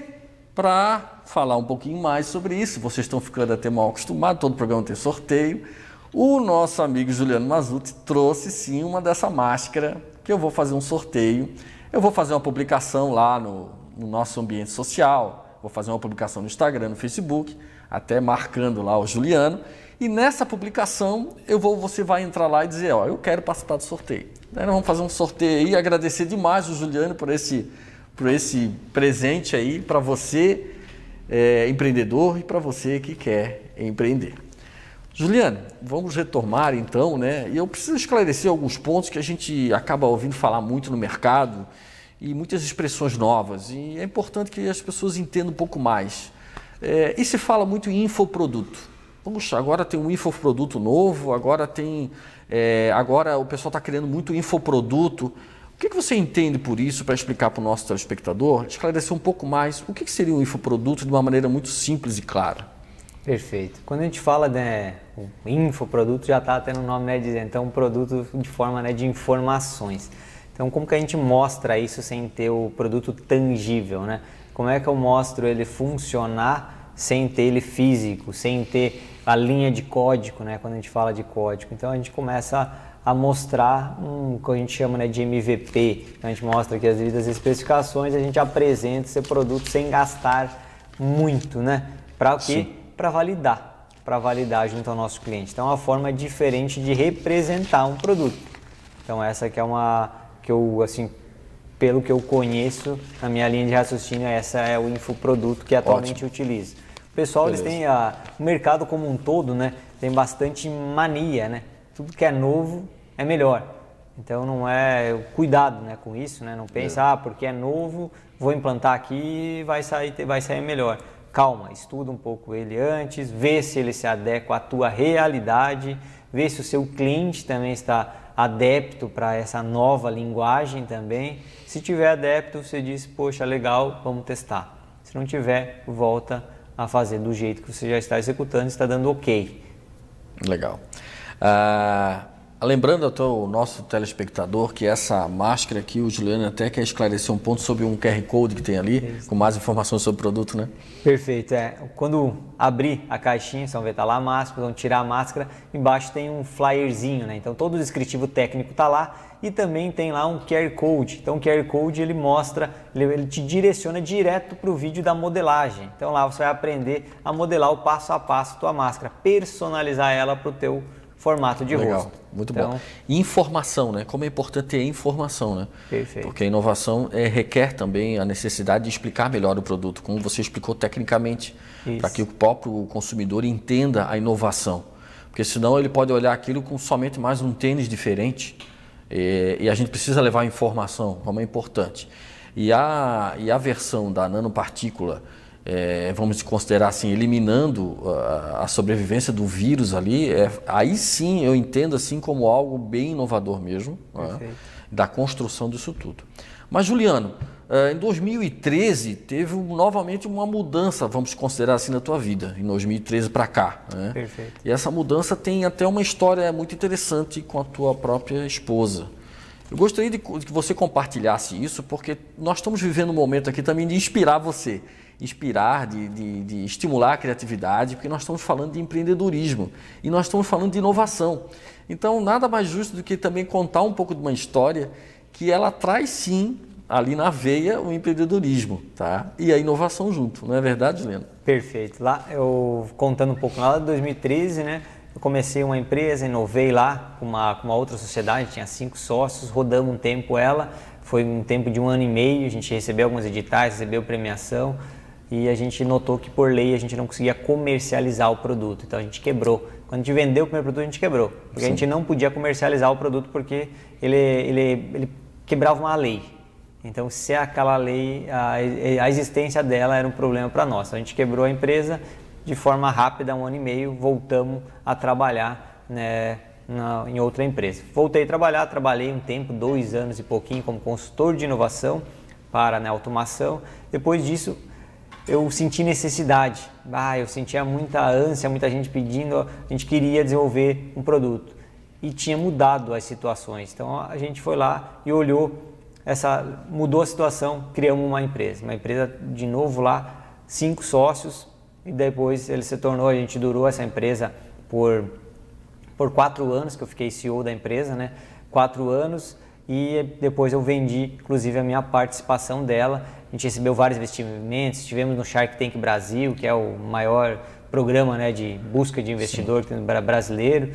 S1: para falar um pouquinho mais sobre isso, vocês estão ficando até mal acostumados, todo programa tem sorteio. O nosso amigo Juliano Mazuti trouxe sim uma dessa máscara que eu vou fazer um sorteio. Eu vou fazer uma publicação lá no, no nosso ambiente social, vou fazer uma publicação no Instagram, no Facebook, até marcando lá o Juliano E nessa publicação, eu vou, você vai entrar lá e dizer, ó, eu quero participar do sorteio. Daí nós vamos fazer um sorteio aí, agradecer demais o Juliano por esse, por esse presente aí para você, é, empreendedor, e para você que quer empreender. Juliano, vamos retomar então, né? E eu preciso esclarecer alguns pontos que a gente acaba ouvindo falar muito no mercado e muitas expressões novas. E é importante que as pessoas entendam um pouco mais. É, e se fala muito em infoproduto. Puxa, agora tem um infoproduto novo, agora tem. É, agora o pessoal está criando muito infoproduto. O que, que você entende por isso para explicar para o nosso telespectador, esclarecer um pouco mais o que, que seria um infoproduto de uma maneira muito simples e clara?
S2: Perfeito. Quando a gente fala de né, infoproduto, já está tendo o nome, né, de, então um produto de forma né, de informações. Então, como que a gente mostra isso sem ter o produto tangível, né? Como é que eu mostro ele funcionar sem ter ele físico, sem ter a linha de código, né? Quando a gente fala de código. Então, a gente começa a mostrar um que a gente chama né, de MVP. Então, a gente mostra aqui as devidas especificações, a gente apresenta esse produto sem gastar muito, né? Para o quê? Para validar, para validar junto ao nosso cliente. Então, é uma forma diferente de representar um produto. Então, essa aqui é uma que eu, assim, pelo que eu conheço, na minha linha de raciocínio, essa é o infoproduto que atualmente Ótimo. utilizo. O pessoal, Beleza. eles têm a, o mercado como um todo, né, tem bastante mania, né? Tudo que é novo é melhor. Então não é cuidado, né, com isso, né? Não pensa, é. ah, porque é novo, vou implantar aqui e vai sair, vai sair melhor. Calma, estuda um pouco ele antes, vê se ele se adequa à tua realidade, vê se o seu cliente também está adepto para essa nova linguagem também. Se tiver adepto, você diz, poxa, legal, vamos testar. Se não tiver, volta a fazer do jeito que você já está executando, está dando ok.
S1: Legal. Uh, Lembrando ao nosso telespectador que essa máscara aqui, o Juliano até quer esclarecer um ponto sobre um QR Code que tem ali, Isso. com mais informações sobre o produto, né?
S2: Perfeito, é. Quando abrir a caixinha, vocês vão ver, tá lá a máscara, vão tirar a máscara, embaixo tem um flyerzinho, né? Então todo o descritivo técnico tá lá e também tem lá um QR Code. Então o QR Code ele mostra, ele, ele te direciona direto para o vídeo da modelagem. Então lá você vai aprender a modelar o passo a passo tua máscara, personalizar ela para o teu formato de Legal, rosto.
S1: Muito então, bom. informação, né? Como é importante ter informação, né?
S2: Perfeito.
S1: Porque a inovação é, requer também a necessidade de explicar melhor o produto, como você explicou tecnicamente, para que o próprio consumidor entenda a inovação. Porque senão ele pode olhar aquilo com somente mais um tênis diferente e, e a gente precisa levar informação, como é importante. E a, e a versão da nanopartícula é, vamos considerar assim, eliminando a, a, sobrevivência do vírus ali, é, aí sim eu entendo assim como algo bem inovador mesmo, né, da construção disso tudo. Mas Juliano, é, em 2013 teve novamente uma mudança, vamos considerar assim, na tua vida, em 2013 para cá. Né?
S2: Perfeito.
S1: E essa mudança tem até uma história muito interessante com a tua própria esposa. Eu gostaria de que você compartilhasse isso, porque nós estamos vivendo um momento aqui também de inspirar você inspirar, de, de, de, estimular a criatividade, porque nós estamos falando de empreendedorismo e nós estamos falando de inovação. Então, nada mais justo do que também contar um pouco de uma história que ela traz sim ali na veia o empreendedorismo, tá? E a inovação junto, não é verdade, Juliano?
S2: Perfeito. Lá, eu contando um pouco lá de 2013, né? Eu comecei uma empresa, inovei lá com uma, com uma outra sociedade, tinha cinco sócios, rodamos um tempo ela, foi um tempo de um ano e meio, a gente recebeu alguns editais, recebeu premiação, e a gente notou que por lei a gente não conseguia comercializar o produto, então a gente quebrou. Quando a gente vendeu o primeiro produto, a gente quebrou, porque Sim. a gente não podia comercializar o produto porque ele, ele, ele quebrava uma lei. Então, se aquela lei, a, a existência dela era um problema para nós. Então, a gente quebrou a empresa de forma rápida, um ano e meio, voltamos a trabalhar né, na, em outra empresa. Voltei a trabalhar, trabalhei um tempo, dois anos e pouquinho, como consultor de inovação para né, automação. Depois disso, eu senti necessidade. Ah, eu sentia muita ânsia, muita gente pedindo, a gente queria desenvolver um produto. E tinha mudado as situações. Então a gente foi lá e olhou essa mudou a situação, criamos uma empresa, uma empresa de novo lá, cinco sócios e depois ele se tornou, a gente durou essa empresa por por quatro anos que eu fiquei CEO da empresa, né? Quatro anos e depois eu vendi, inclusive a minha participação dela a gente recebeu vários investimentos, estivemos no Shark Tank Brasil, que é o maior programa né, de busca de investidor brasileiro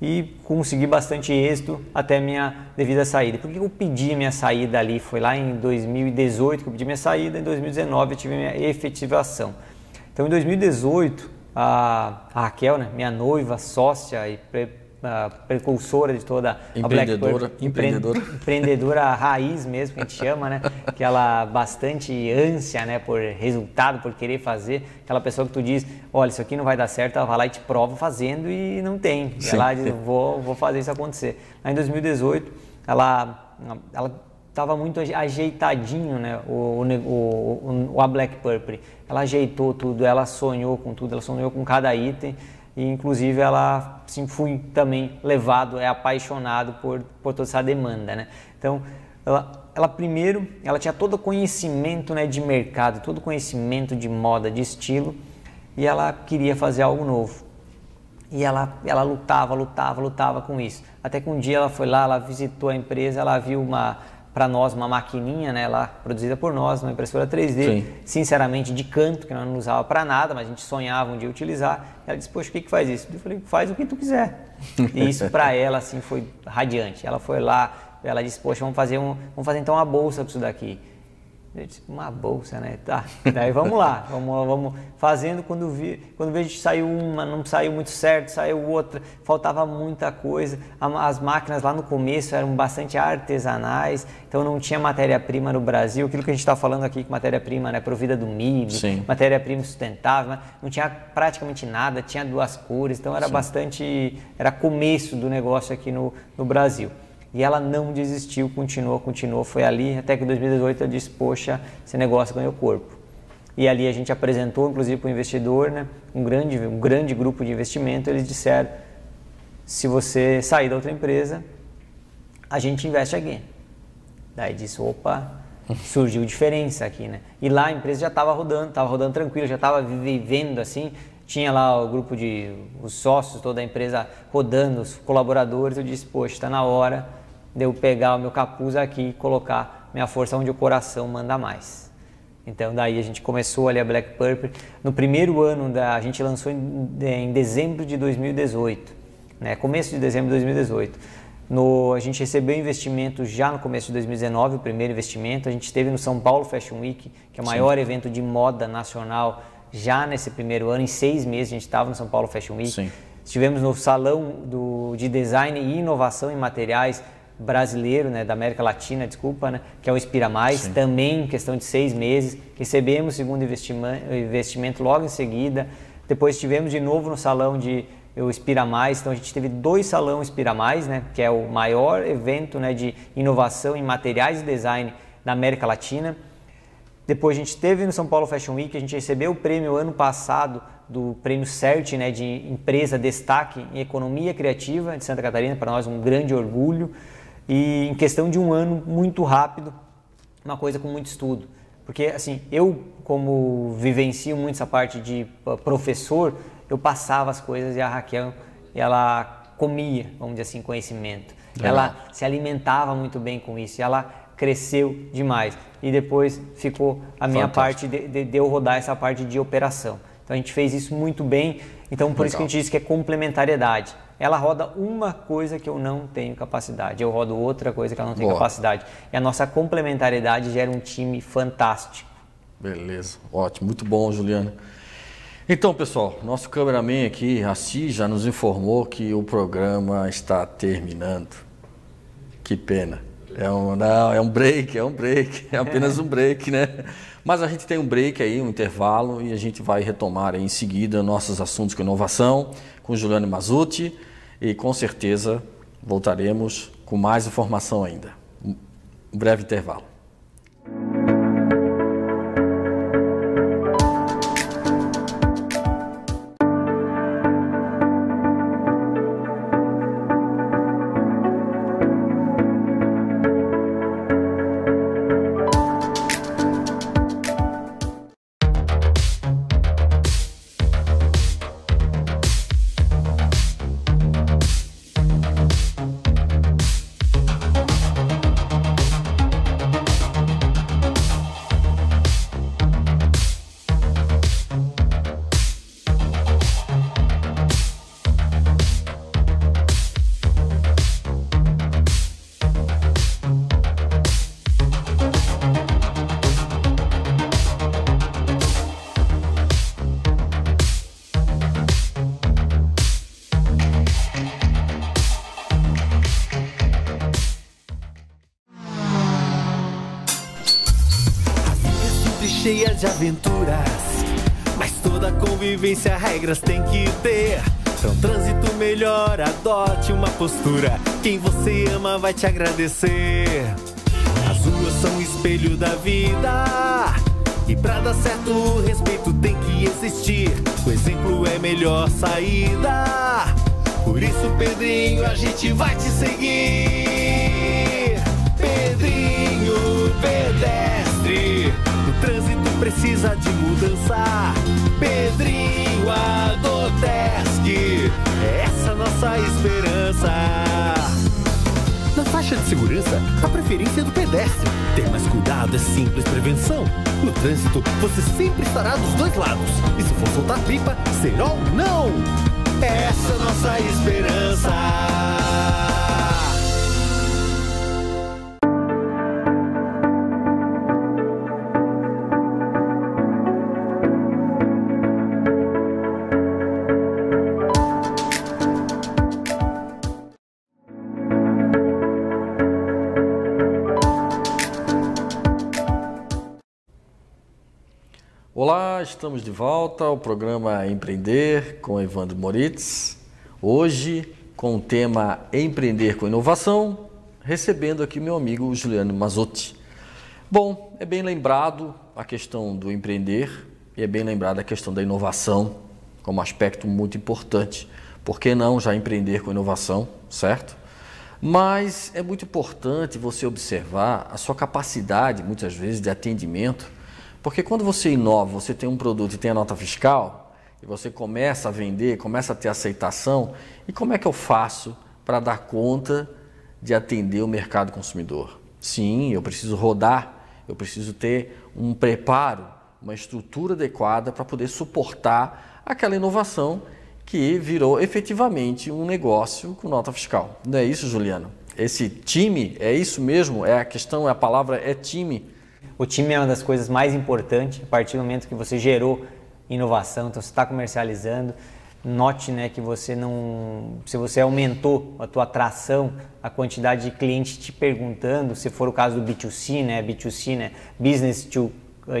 S2: e consegui bastante êxito até minha devida saída. Por que eu pedi minha saída ali? Foi lá em 2018 que eu pedi minha saída, em 2019 eu tive minha efetivação. Então em 2018, a Raquel, né, minha noiva, sócia e a precursora de toda
S1: a Black Empreendedora.
S2: Empreendedora. empreendedora raiz mesmo, que a gente chama, né? Que ela bastante ânsia, né? Por resultado, por querer fazer. Aquela pessoa que tu diz, olha, isso aqui não vai dar certo, ela vai lá e te prova fazendo e não tem. Sim. Ela diz, vou, vou fazer isso acontecer. Aí em 2018, ela, ela estava muito ajeitadinho, né? O, o, o, o, a Black Purple. Ela ajeitou tudo, ela sonhou com tudo, ela sonhou com cada item e inclusive ela sim fui também levado é apaixonado por, por toda essa demanda né? Então ela, ela primeiro ela tinha todo o conhecimento né de mercado todo o conhecimento de moda de estilo e ela queria fazer algo novo. E ela ela lutava lutava lutava com isso. Até que um dia ela foi lá ela visitou a empresa ela viu uma para nós uma maquininha, né, lá produzida por nós, uma impressora 3D, Sim. sinceramente de canto, que nós não usava para nada, mas a gente sonhava um dia utilizar. Ela disse: "Poxa, o que que faz isso?" Eu falei: "Faz o que tu quiser". E isso para ela assim foi radiante. Ela foi lá, ela disse: "Poxa, vamos fazer um, vamos fazer então uma bolsa para isso daqui". Eu disse, uma bolsa, né? Tá. Daí vamos lá, vamos, vamos fazendo. Quando vi, quando vejo saiu uma, não saiu muito certo, saiu outra, faltava muita coisa. As máquinas lá no começo eram bastante artesanais, então não tinha matéria-prima no Brasil. Aquilo que a gente está falando aqui, que matéria-prima né, provida do milho, matéria-prima sustentável, não tinha praticamente nada, tinha duas cores, então era Sim. bastante. Era começo do negócio aqui no, no Brasil. E ela não desistiu, continuou, continuou, foi ali, até que em 2018 eu disse, poxa, esse negócio ganhou corpo. E ali a gente apresentou, inclusive, para o investidor, né, um, grande, um grande grupo de investimento, eles disseram, se você sair da outra empresa, a gente investe aqui. Daí disse, opa, surgiu diferença aqui, né? E lá a empresa já estava rodando, estava rodando tranquilo, já estava vivendo assim, tinha lá o grupo de os sócios, toda a empresa rodando, os colaboradores, eu disse, poxa, está na hora de eu pegar o meu capuz aqui e colocar minha força onde o coração manda mais. Então daí a gente começou ali a Black Purple. No primeiro ano da, a gente lançou em, em dezembro de 2018, né? Começo de dezembro de 2018. No, a gente recebeu investimento já no começo de 2019, o primeiro investimento. A gente esteve no São Paulo Fashion Week, que é o maior Sim. evento de moda nacional já nesse primeiro ano, em seis meses, a gente estava no São Paulo Fashion Week. Sim. Estivemos no Salão do, de Design e Inovação em Materiais brasileiro, né, da América Latina, desculpa, né, que é o Inspira Mais, Sim. também em questão de seis meses. Recebemos o segundo investimento, investimento logo em seguida. Depois estivemos de novo no Salão de o Inspira Mais, então a gente teve dois salões Inspira Mais, né, que é o maior evento né, de inovação em materiais e design da América Latina. Depois a gente teve no São Paulo Fashion Week, a gente recebeu o prêmio ano passado do prêmio CERT, né, de empresa destaque em economia criativa de Santa Catarina, para nós um grande orgulho. E em questão de um ano muito rápido, uma coisa com muito estudo. Porque assim, eu como vivencio muito essa parte de professor, eu passava as coisas e a Raquel, ela comia, vamos dizer assim, conhecimento. Ela se alimentava muito bem com isso. E ela cresceu demais. E depois ficou a minha Fantástico. parte de, de, de, eu rodar essa parte de operação. Então a gente fez isso muito bem. Então por Legal. isso que a gente diz que é complementariedade. Ela roda uma coisa que eu não tenho capacidade, eu rodo outra coisa que ela não tem capacidade. E a nossa complementariedade gera um time fantástico.
S1: Beleza, ótimo, muito bom, Juliana. Então, pessoal, nosso cameraman aqui, Assi, já nos informou que o programa está terminando. Que pena. É um, não, é um break, é um break, é apenas um break, né? Mas a gente tem um break aí, um intervalo, e a gente vai retomar em seguida nossos assuntos com inovação, com Juliano Mazuti, e com certeza voltaremos com mais informação ainda. Um breve intervalo.
S3: Te agradecer. As ruas são espelho da vida. E pra dar certo, o respeito tem que existir. O exemplo é melhor saída. Por isso, Pedrinho, a gente vai te seguir. Pedrinho, pedestre. O trânsito precisa de mudança. Pedrinho, Adotesc. É essa nossa esperança. Segurança, a preferência é do pedestre. Ter mais cuidado é simples prevenção. No trânsito, você sempre estará dos dois lados. E se for soltar pipa, serol não! Essa é nossa esperança.
S1: Estamos de volta ao programa Empreender com Evandro Moritz. Hoje com o tema Empreender com Inovação, recebendo aqui meu amigo Juliano Mazotti. Bom, é bem lembrado a questão do empreender e é bem lembrada a questão da inovação como aspecto muito importante. Por que não já empreender com inovação, certo? Mas é muito importante você observar a sua capacidade, muitas vezes, de atendimento porque quando você inova, você tem um produto e tem a nota fiscal, e você começa a vender, começa a ter aceitação, e como é que eu faço para dar conta de atender o mercado consumidor? Sim, eu preciso rodar, eu preciso ter um preparo, uma estrutura adequada para poder suportar aquela inovação que virou efetivamente um negócio com nota fiscal. Não é isso, Juliano? Esse time, é isso mesmo? É a questão, a palavra é time.
S2: O time é uma das coisas mais importantes a partir do momento que você gerou inovação, então você está comercializando. Note né, que você não. Se você aumentou a tua atração, a quantidade de clientes te perguntando, se for o caso do B2C, né? B2C, né? Business to,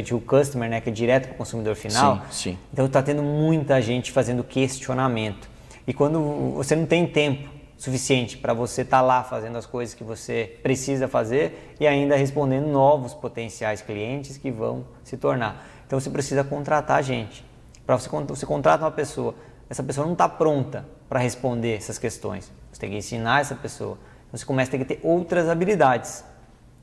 S2: to customer, né? Que é direto para o consumidor final.
S1: Sim, sim.
S2: Então está tendo muita gente fazendo questionamento. E quando você não tem tempo suficiente para você estar tá lá fazendo as coisas que você precisa fazer e ainda respondendo novos potenciais clientes que vão se tornar. Então você precisa contratar gente. Para você, você contrata uma pessoa, essa pessoa não está pronta para responder essas questões. Você tem que ensinar essa pessoa. Então você começa a ter que ter outras habilidades.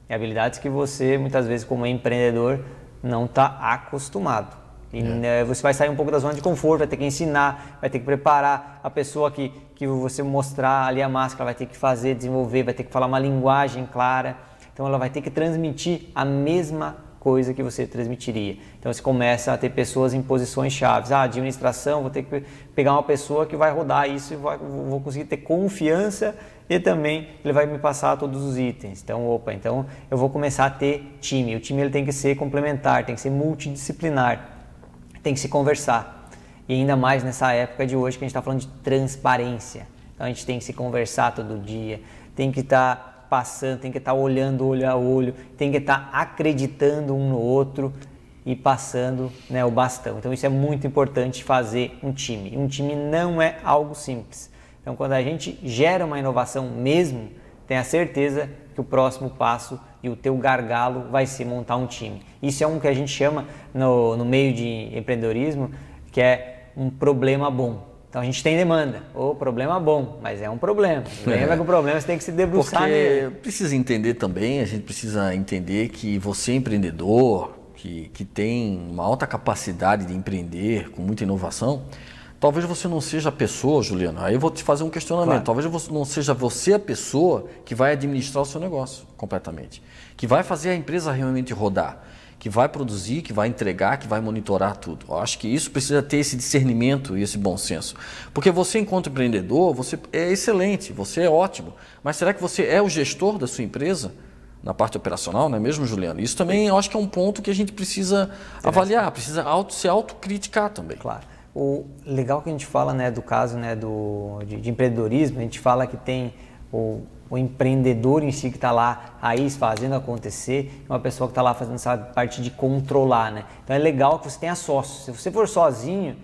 S2: E habilidades que você, muitas vezes, como empreendedor, não está acostumado. E é. né, você vai sair um pouco da zona de conforto, vai ter que ensinar, vai ter que preparar a pessoa que, você mostrar ali a máscara, vai ter que fazer, desenvolver, vai ter que falar uma linguagem clara. Então ela vai ter que transmitir a mesma coisa que você transmitiria. Então você começa a ter pessoas em posições chaves. Ah, administração, vou ter que pegar uma pessoa que vai rodar isso e vai, vou conseguir ter confiança e também ele vai me passar todos os itens. Então, opa, então eu vou começar a ter time. O time ele tem que ser complementar, tem que ser multidisciplinar tem que se conversar. E ainda mais nessa época de hoje que a gente está falando de transparência. Então a gente tem que se conversar todo dia, tem que estar tá passando, tem que estar tá olhando olho a olho, tem que estar tá acreditando um no outro e passando né, o bastão. Então isso é muito importante fazer um time. Um time não é algo simples. Então quando a gente gera uma inovação mesmo, tenha certeza que o próximo passo e o teu gargalo vai ser montar um time. Isso é um que a gente chama no, no meio de empreendedorismo, que é um problema bom. Então a gente tem demanda, o problema bom, mas é um problema. Lembra é. que o problema você tem que se debruçar
S1: Porque
S2: nele.
S1: precisa entender também, a gente precisa entender que você é empreendedor, que, que tem uma alta capacidade de empreender, com muita inovação, Talvez você não seja a pessoa, Juliano. Aí eu vou te fazer um questionamento. Claro. Talvez você não seja você a pessoa que vai administrar o seu negócio completamente, que vai fazer a empresa realmente rodar, que vai produzir, que vai entregar, que vai monitorar tudo. Eu acho que isso precisa ter esse discernimento e esse bom senso. Porque você, enquanto empreendedor, você é excelente, você é ótimo. Mas será que você é o gestor da sua empresa? na parte operacional, não é mesmo, Juliano? Isso também eu acho que é um ponto que a gente precisa avaliar, precisa auto, se autocriticar também.
S2: Claro. O legal que a gente fala né, do caso né, do, de, de empreendedorismo, a gente fala que tem o, o empreendedor em si que está lá, raiz, fazendo acontecer, uma pessoa que está lá fazendo essa parte de controlar, né? Então é legal que você tenha sócio. Se você for sozinho,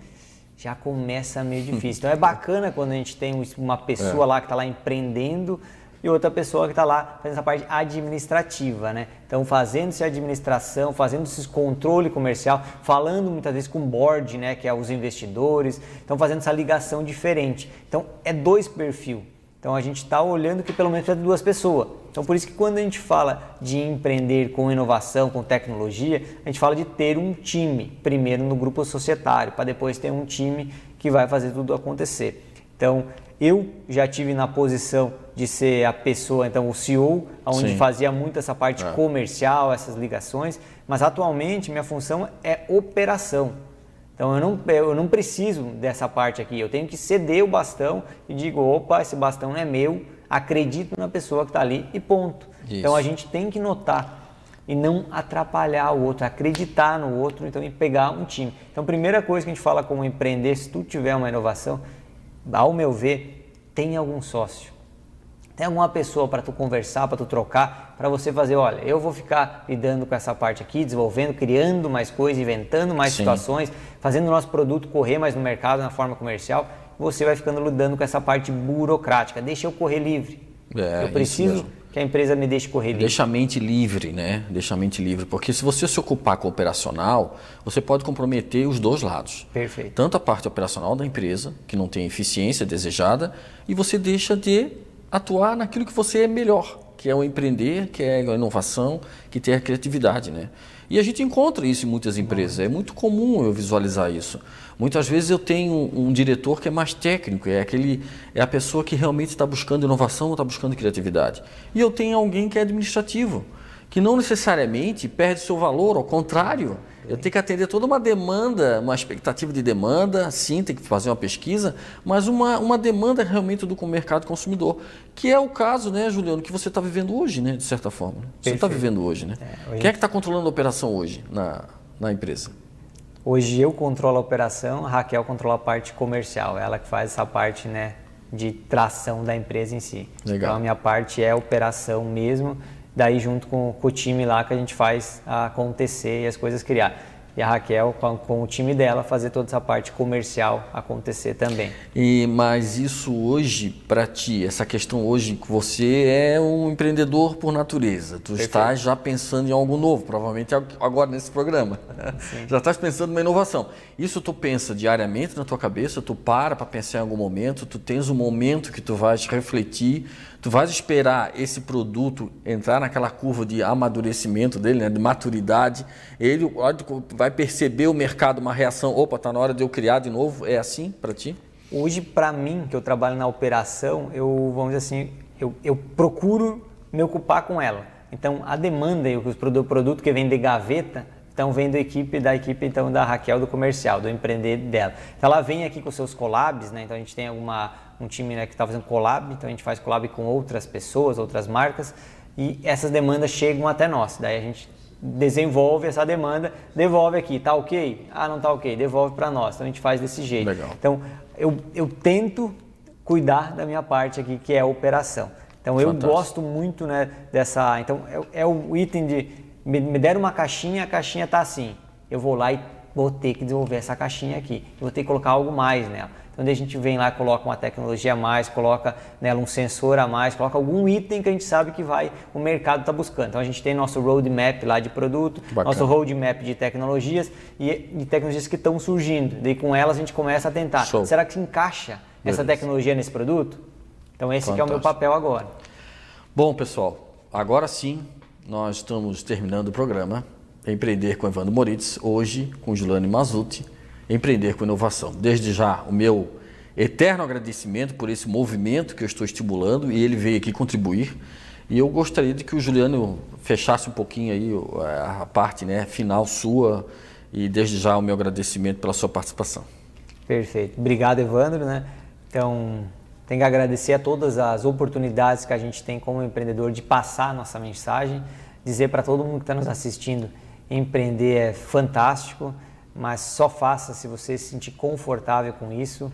S2: já começa meio difícil. Então é bacana quando a gente tem uma pessoa é. lá que está lá empreendendo e outra pessoa que está lá fazendo essa parte administrativa, né? Então, fazendo-se administração, fazendo-se controle comercial, falando muitas vezes com o board, né, que é os investidores, então fazendo essa ligação diferente. Então, é dois perfis. Então, a gente está olhando que pelo menos é de duas pessoas. Então, por isso que quando a gente fala de empreender com inovação, com tecnologia, a gente fala de ter um time, primeiro no grupo societário, para depois ter um time que vai fazer tudo acontecer. Então, eu já tive na posição de ser a pessoa, então o CEO, onde Sim. fazia muito essa parte é. comercial, essas ligações, mas atualmente minha função é operação. Então eu não, eu não preciso dessa parte aqui, eu tenho que ceder o bastão e digo, opa, esse bastão é meu, acredito na pessoa que está ali e ponto. Isso. Então a gente tem que notar e não atrapalhar o outro, acreditar no outro, então e pegar um time. Então primeira coisa que a gente fala como empreender, se tu tiver uma inovação, ao meu ver, tem algum sócio. Tem alguma pessoa para tu conversar, para tu trocar, para você fazer, olha, eu vou ficar lidando com essa parte aqui, desenvolvendo, criando mais coisas, inventando mais Sim. situações, fazendo o nosso produto correr mais no mercado, na forma comercial. Você vai ficando lidando com essa parte burocrática. Deixa eu correr livre. É, eu preciso que a empresa me deixe correr livre.
S1: Deixa a mente livre, né? Deixa a mente livre. Porque se você se ocupar com o operacional, você pode comprometer os dois lados.
S2: Perfeito.
S1: Tanto a parte operacional da empresa, que não tem eficiência desejada, e você deixa de atuar naquilo que você é melhor, que é o empreender, que é a inovação, que tem a criatividade, né? E a gente encontra isso em muitas empresas. É muito comum eu visualizar isso. Muitas vezes eu tenho um, diretor que é mais técnico, é aquele é a pessoa que realmente está buscando inovação está buscando criatividade. E eu tenho alguém que é administrativo, que não necessariamente perde seu valor, ao contrário, eu tenho que atender toda uma demanda, uma expectativa de demanda, sim, tem que fazer uma pesquisa, mas uma, uma demanda realmente do mercado consumidor, que é o caso, né, Juliano, que você está vivendo hoje, né, de certa forma. Você está vivendo hoje, né? É, hoje... Quem é que está controlando a operação hoje na, na empresa?
S2: Hoje eu controlo a operação, a Raquel controla a parte comercial, ela que faz essa parte, né, de tração da empresa em si. Legal. Então a minha parte é operação mesmo, daí junto com, com, o time lá que a gente faz acontecer e as coisas criar. E a Raquel, com, com, o time dela, fazer toda essa parte comercial acontecer também.
S1: E Mas isso hoje, para ti, essa questão hoje, que você é um empreendedor por natureza. Tu Perfeito. estás já pensando em algo novo, provavelmente agora nesse programa. Sim. Já estás pensando em uma inovação. Isso tu pensa diariamente na tua cabeça, tu para para pensar em algum momento, tu tens um momento que tu vais refletir, tu vais esperar esse produto entrar naquela curva de amadurecimento dele, né, de maturidade, ele vai perceber o mercado, uma reação, opa, está na hora de eu criar de novo, é assim para ti?
S2: Hoje, para mim, que eu trabalho na operação, eu, vamos dizer assim, eu, eu procuro me ocupar com ela. Então, a demanda e o produto que vem de gaveta, então vem da equipe da equipe então da Raquel do comercial, do empreender dela. Então ela vem aqui com seus collabs, né? Então a gente tem alguma um time né, que está fazendo collab, então a gente faz collab com outras pessoas, outras marcas, e essas demandas chegam até nós. Daí a gente desenvolve essa demanda, devolve aqui, tá ok? Ah, não tá ok, devolve para nós. Então a gente faz desse jeito.
S1: Legal.
S2: Então eu, eu tento cuidar da minha parte aqui, que é a operação. Então Fantástico. eu gosto muito né, dessa. Então é, é o item de me, me deram uma caixinha, a caixinha tá assim. Eu vou lá e vou ter que desenvolver essa caixinha aqui. Vou ter que colocar algo mais nela. Então a gente vem lá, coloca uma tecnologia a mais, coloca nela um sensor a mais, coloca algum item que a gente sabe que vai o mercado está buscando. Então a gente tem nosso roadmap lá de produto, Bacana. nosso roadmap de tecnologias e de tecnologias que estão surgindo. Daí com elas a gente começa a tentar. Show. Será que se encaixa essa tecnologia nesse produto? Então esse é o meu papel agora.
S1: Bom pessoal, agora sim nós estamos terminando o programa Empreender com Evandro Moritz, hoje com Juliane Mazuti empreender com inovação. Desde já, o meu eterno agradecimento por esse movimento que eu estou estimulando e ele veio aqui contribuir. E eu gostaria de que o Juliano fechasse um pouquinho aí a parte né, final sua e desde já o meu agradecimento pela sua participação.
S2: Perfeito. Obrigado, Evandro. Né? Então, tenho que agradecer a todas as oportunidades que a gente tem como empreendedor de passar a nossa mensagem, dizer para todo mundo que está nos assistindo, empreender é fantástico mas só faça se você se sentir confortável com isso.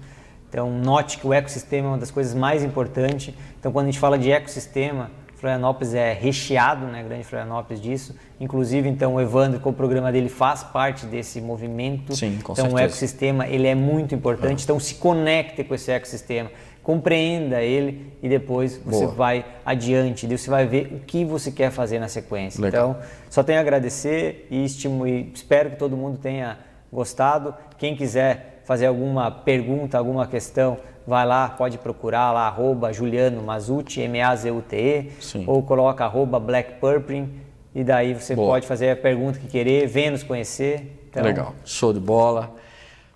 S2: Então, note que o ecossistema é uma das coisas mais importantes. Então, quando a gente fala de ecossistema, Florianópolis é recheado, né, Grande Florianópolis disso. Inclusive, então, o Evandro, com o programa dele, faz parte desse movimento.
S1: Sim, com
S2: então,
S1: certeza.
S2: o ecossistema, ele é muito importante. Então, se conecte com esse ecossistema, compreenda ele e depois você
S1: Boa.
S2: vai adiante. Você vai ver o que você quer fazer na sequência.
S1: Legal.
S2: Então, só tenho a agradecer e, estimo, e espero que todo mundo tenha gostado. Quem quiser fazer alguma pergunta, alguma questão, vai lá, pode procurar lá, arroba Juliano Mazuti, M-A-Z-U-T-E, ou coloca arroba Black Purpling, e daí você
S1: Boa.
S2: pode fazer a pergunta que querer, venha nos conhecer. Então,
S1: Legal, show de bola.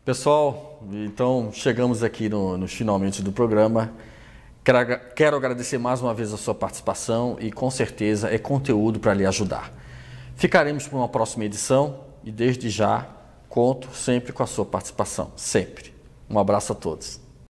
S1: Pessoal, então chegamos aqui no, nos finalmente do programa. Quero agradecer mais uma vez a sua participação e com certeza é conteúdo para lhe ajudar. Ficaremos para uma próxima edição e desde já conto sempre com a sua participação, sempre. Um abraço a todos.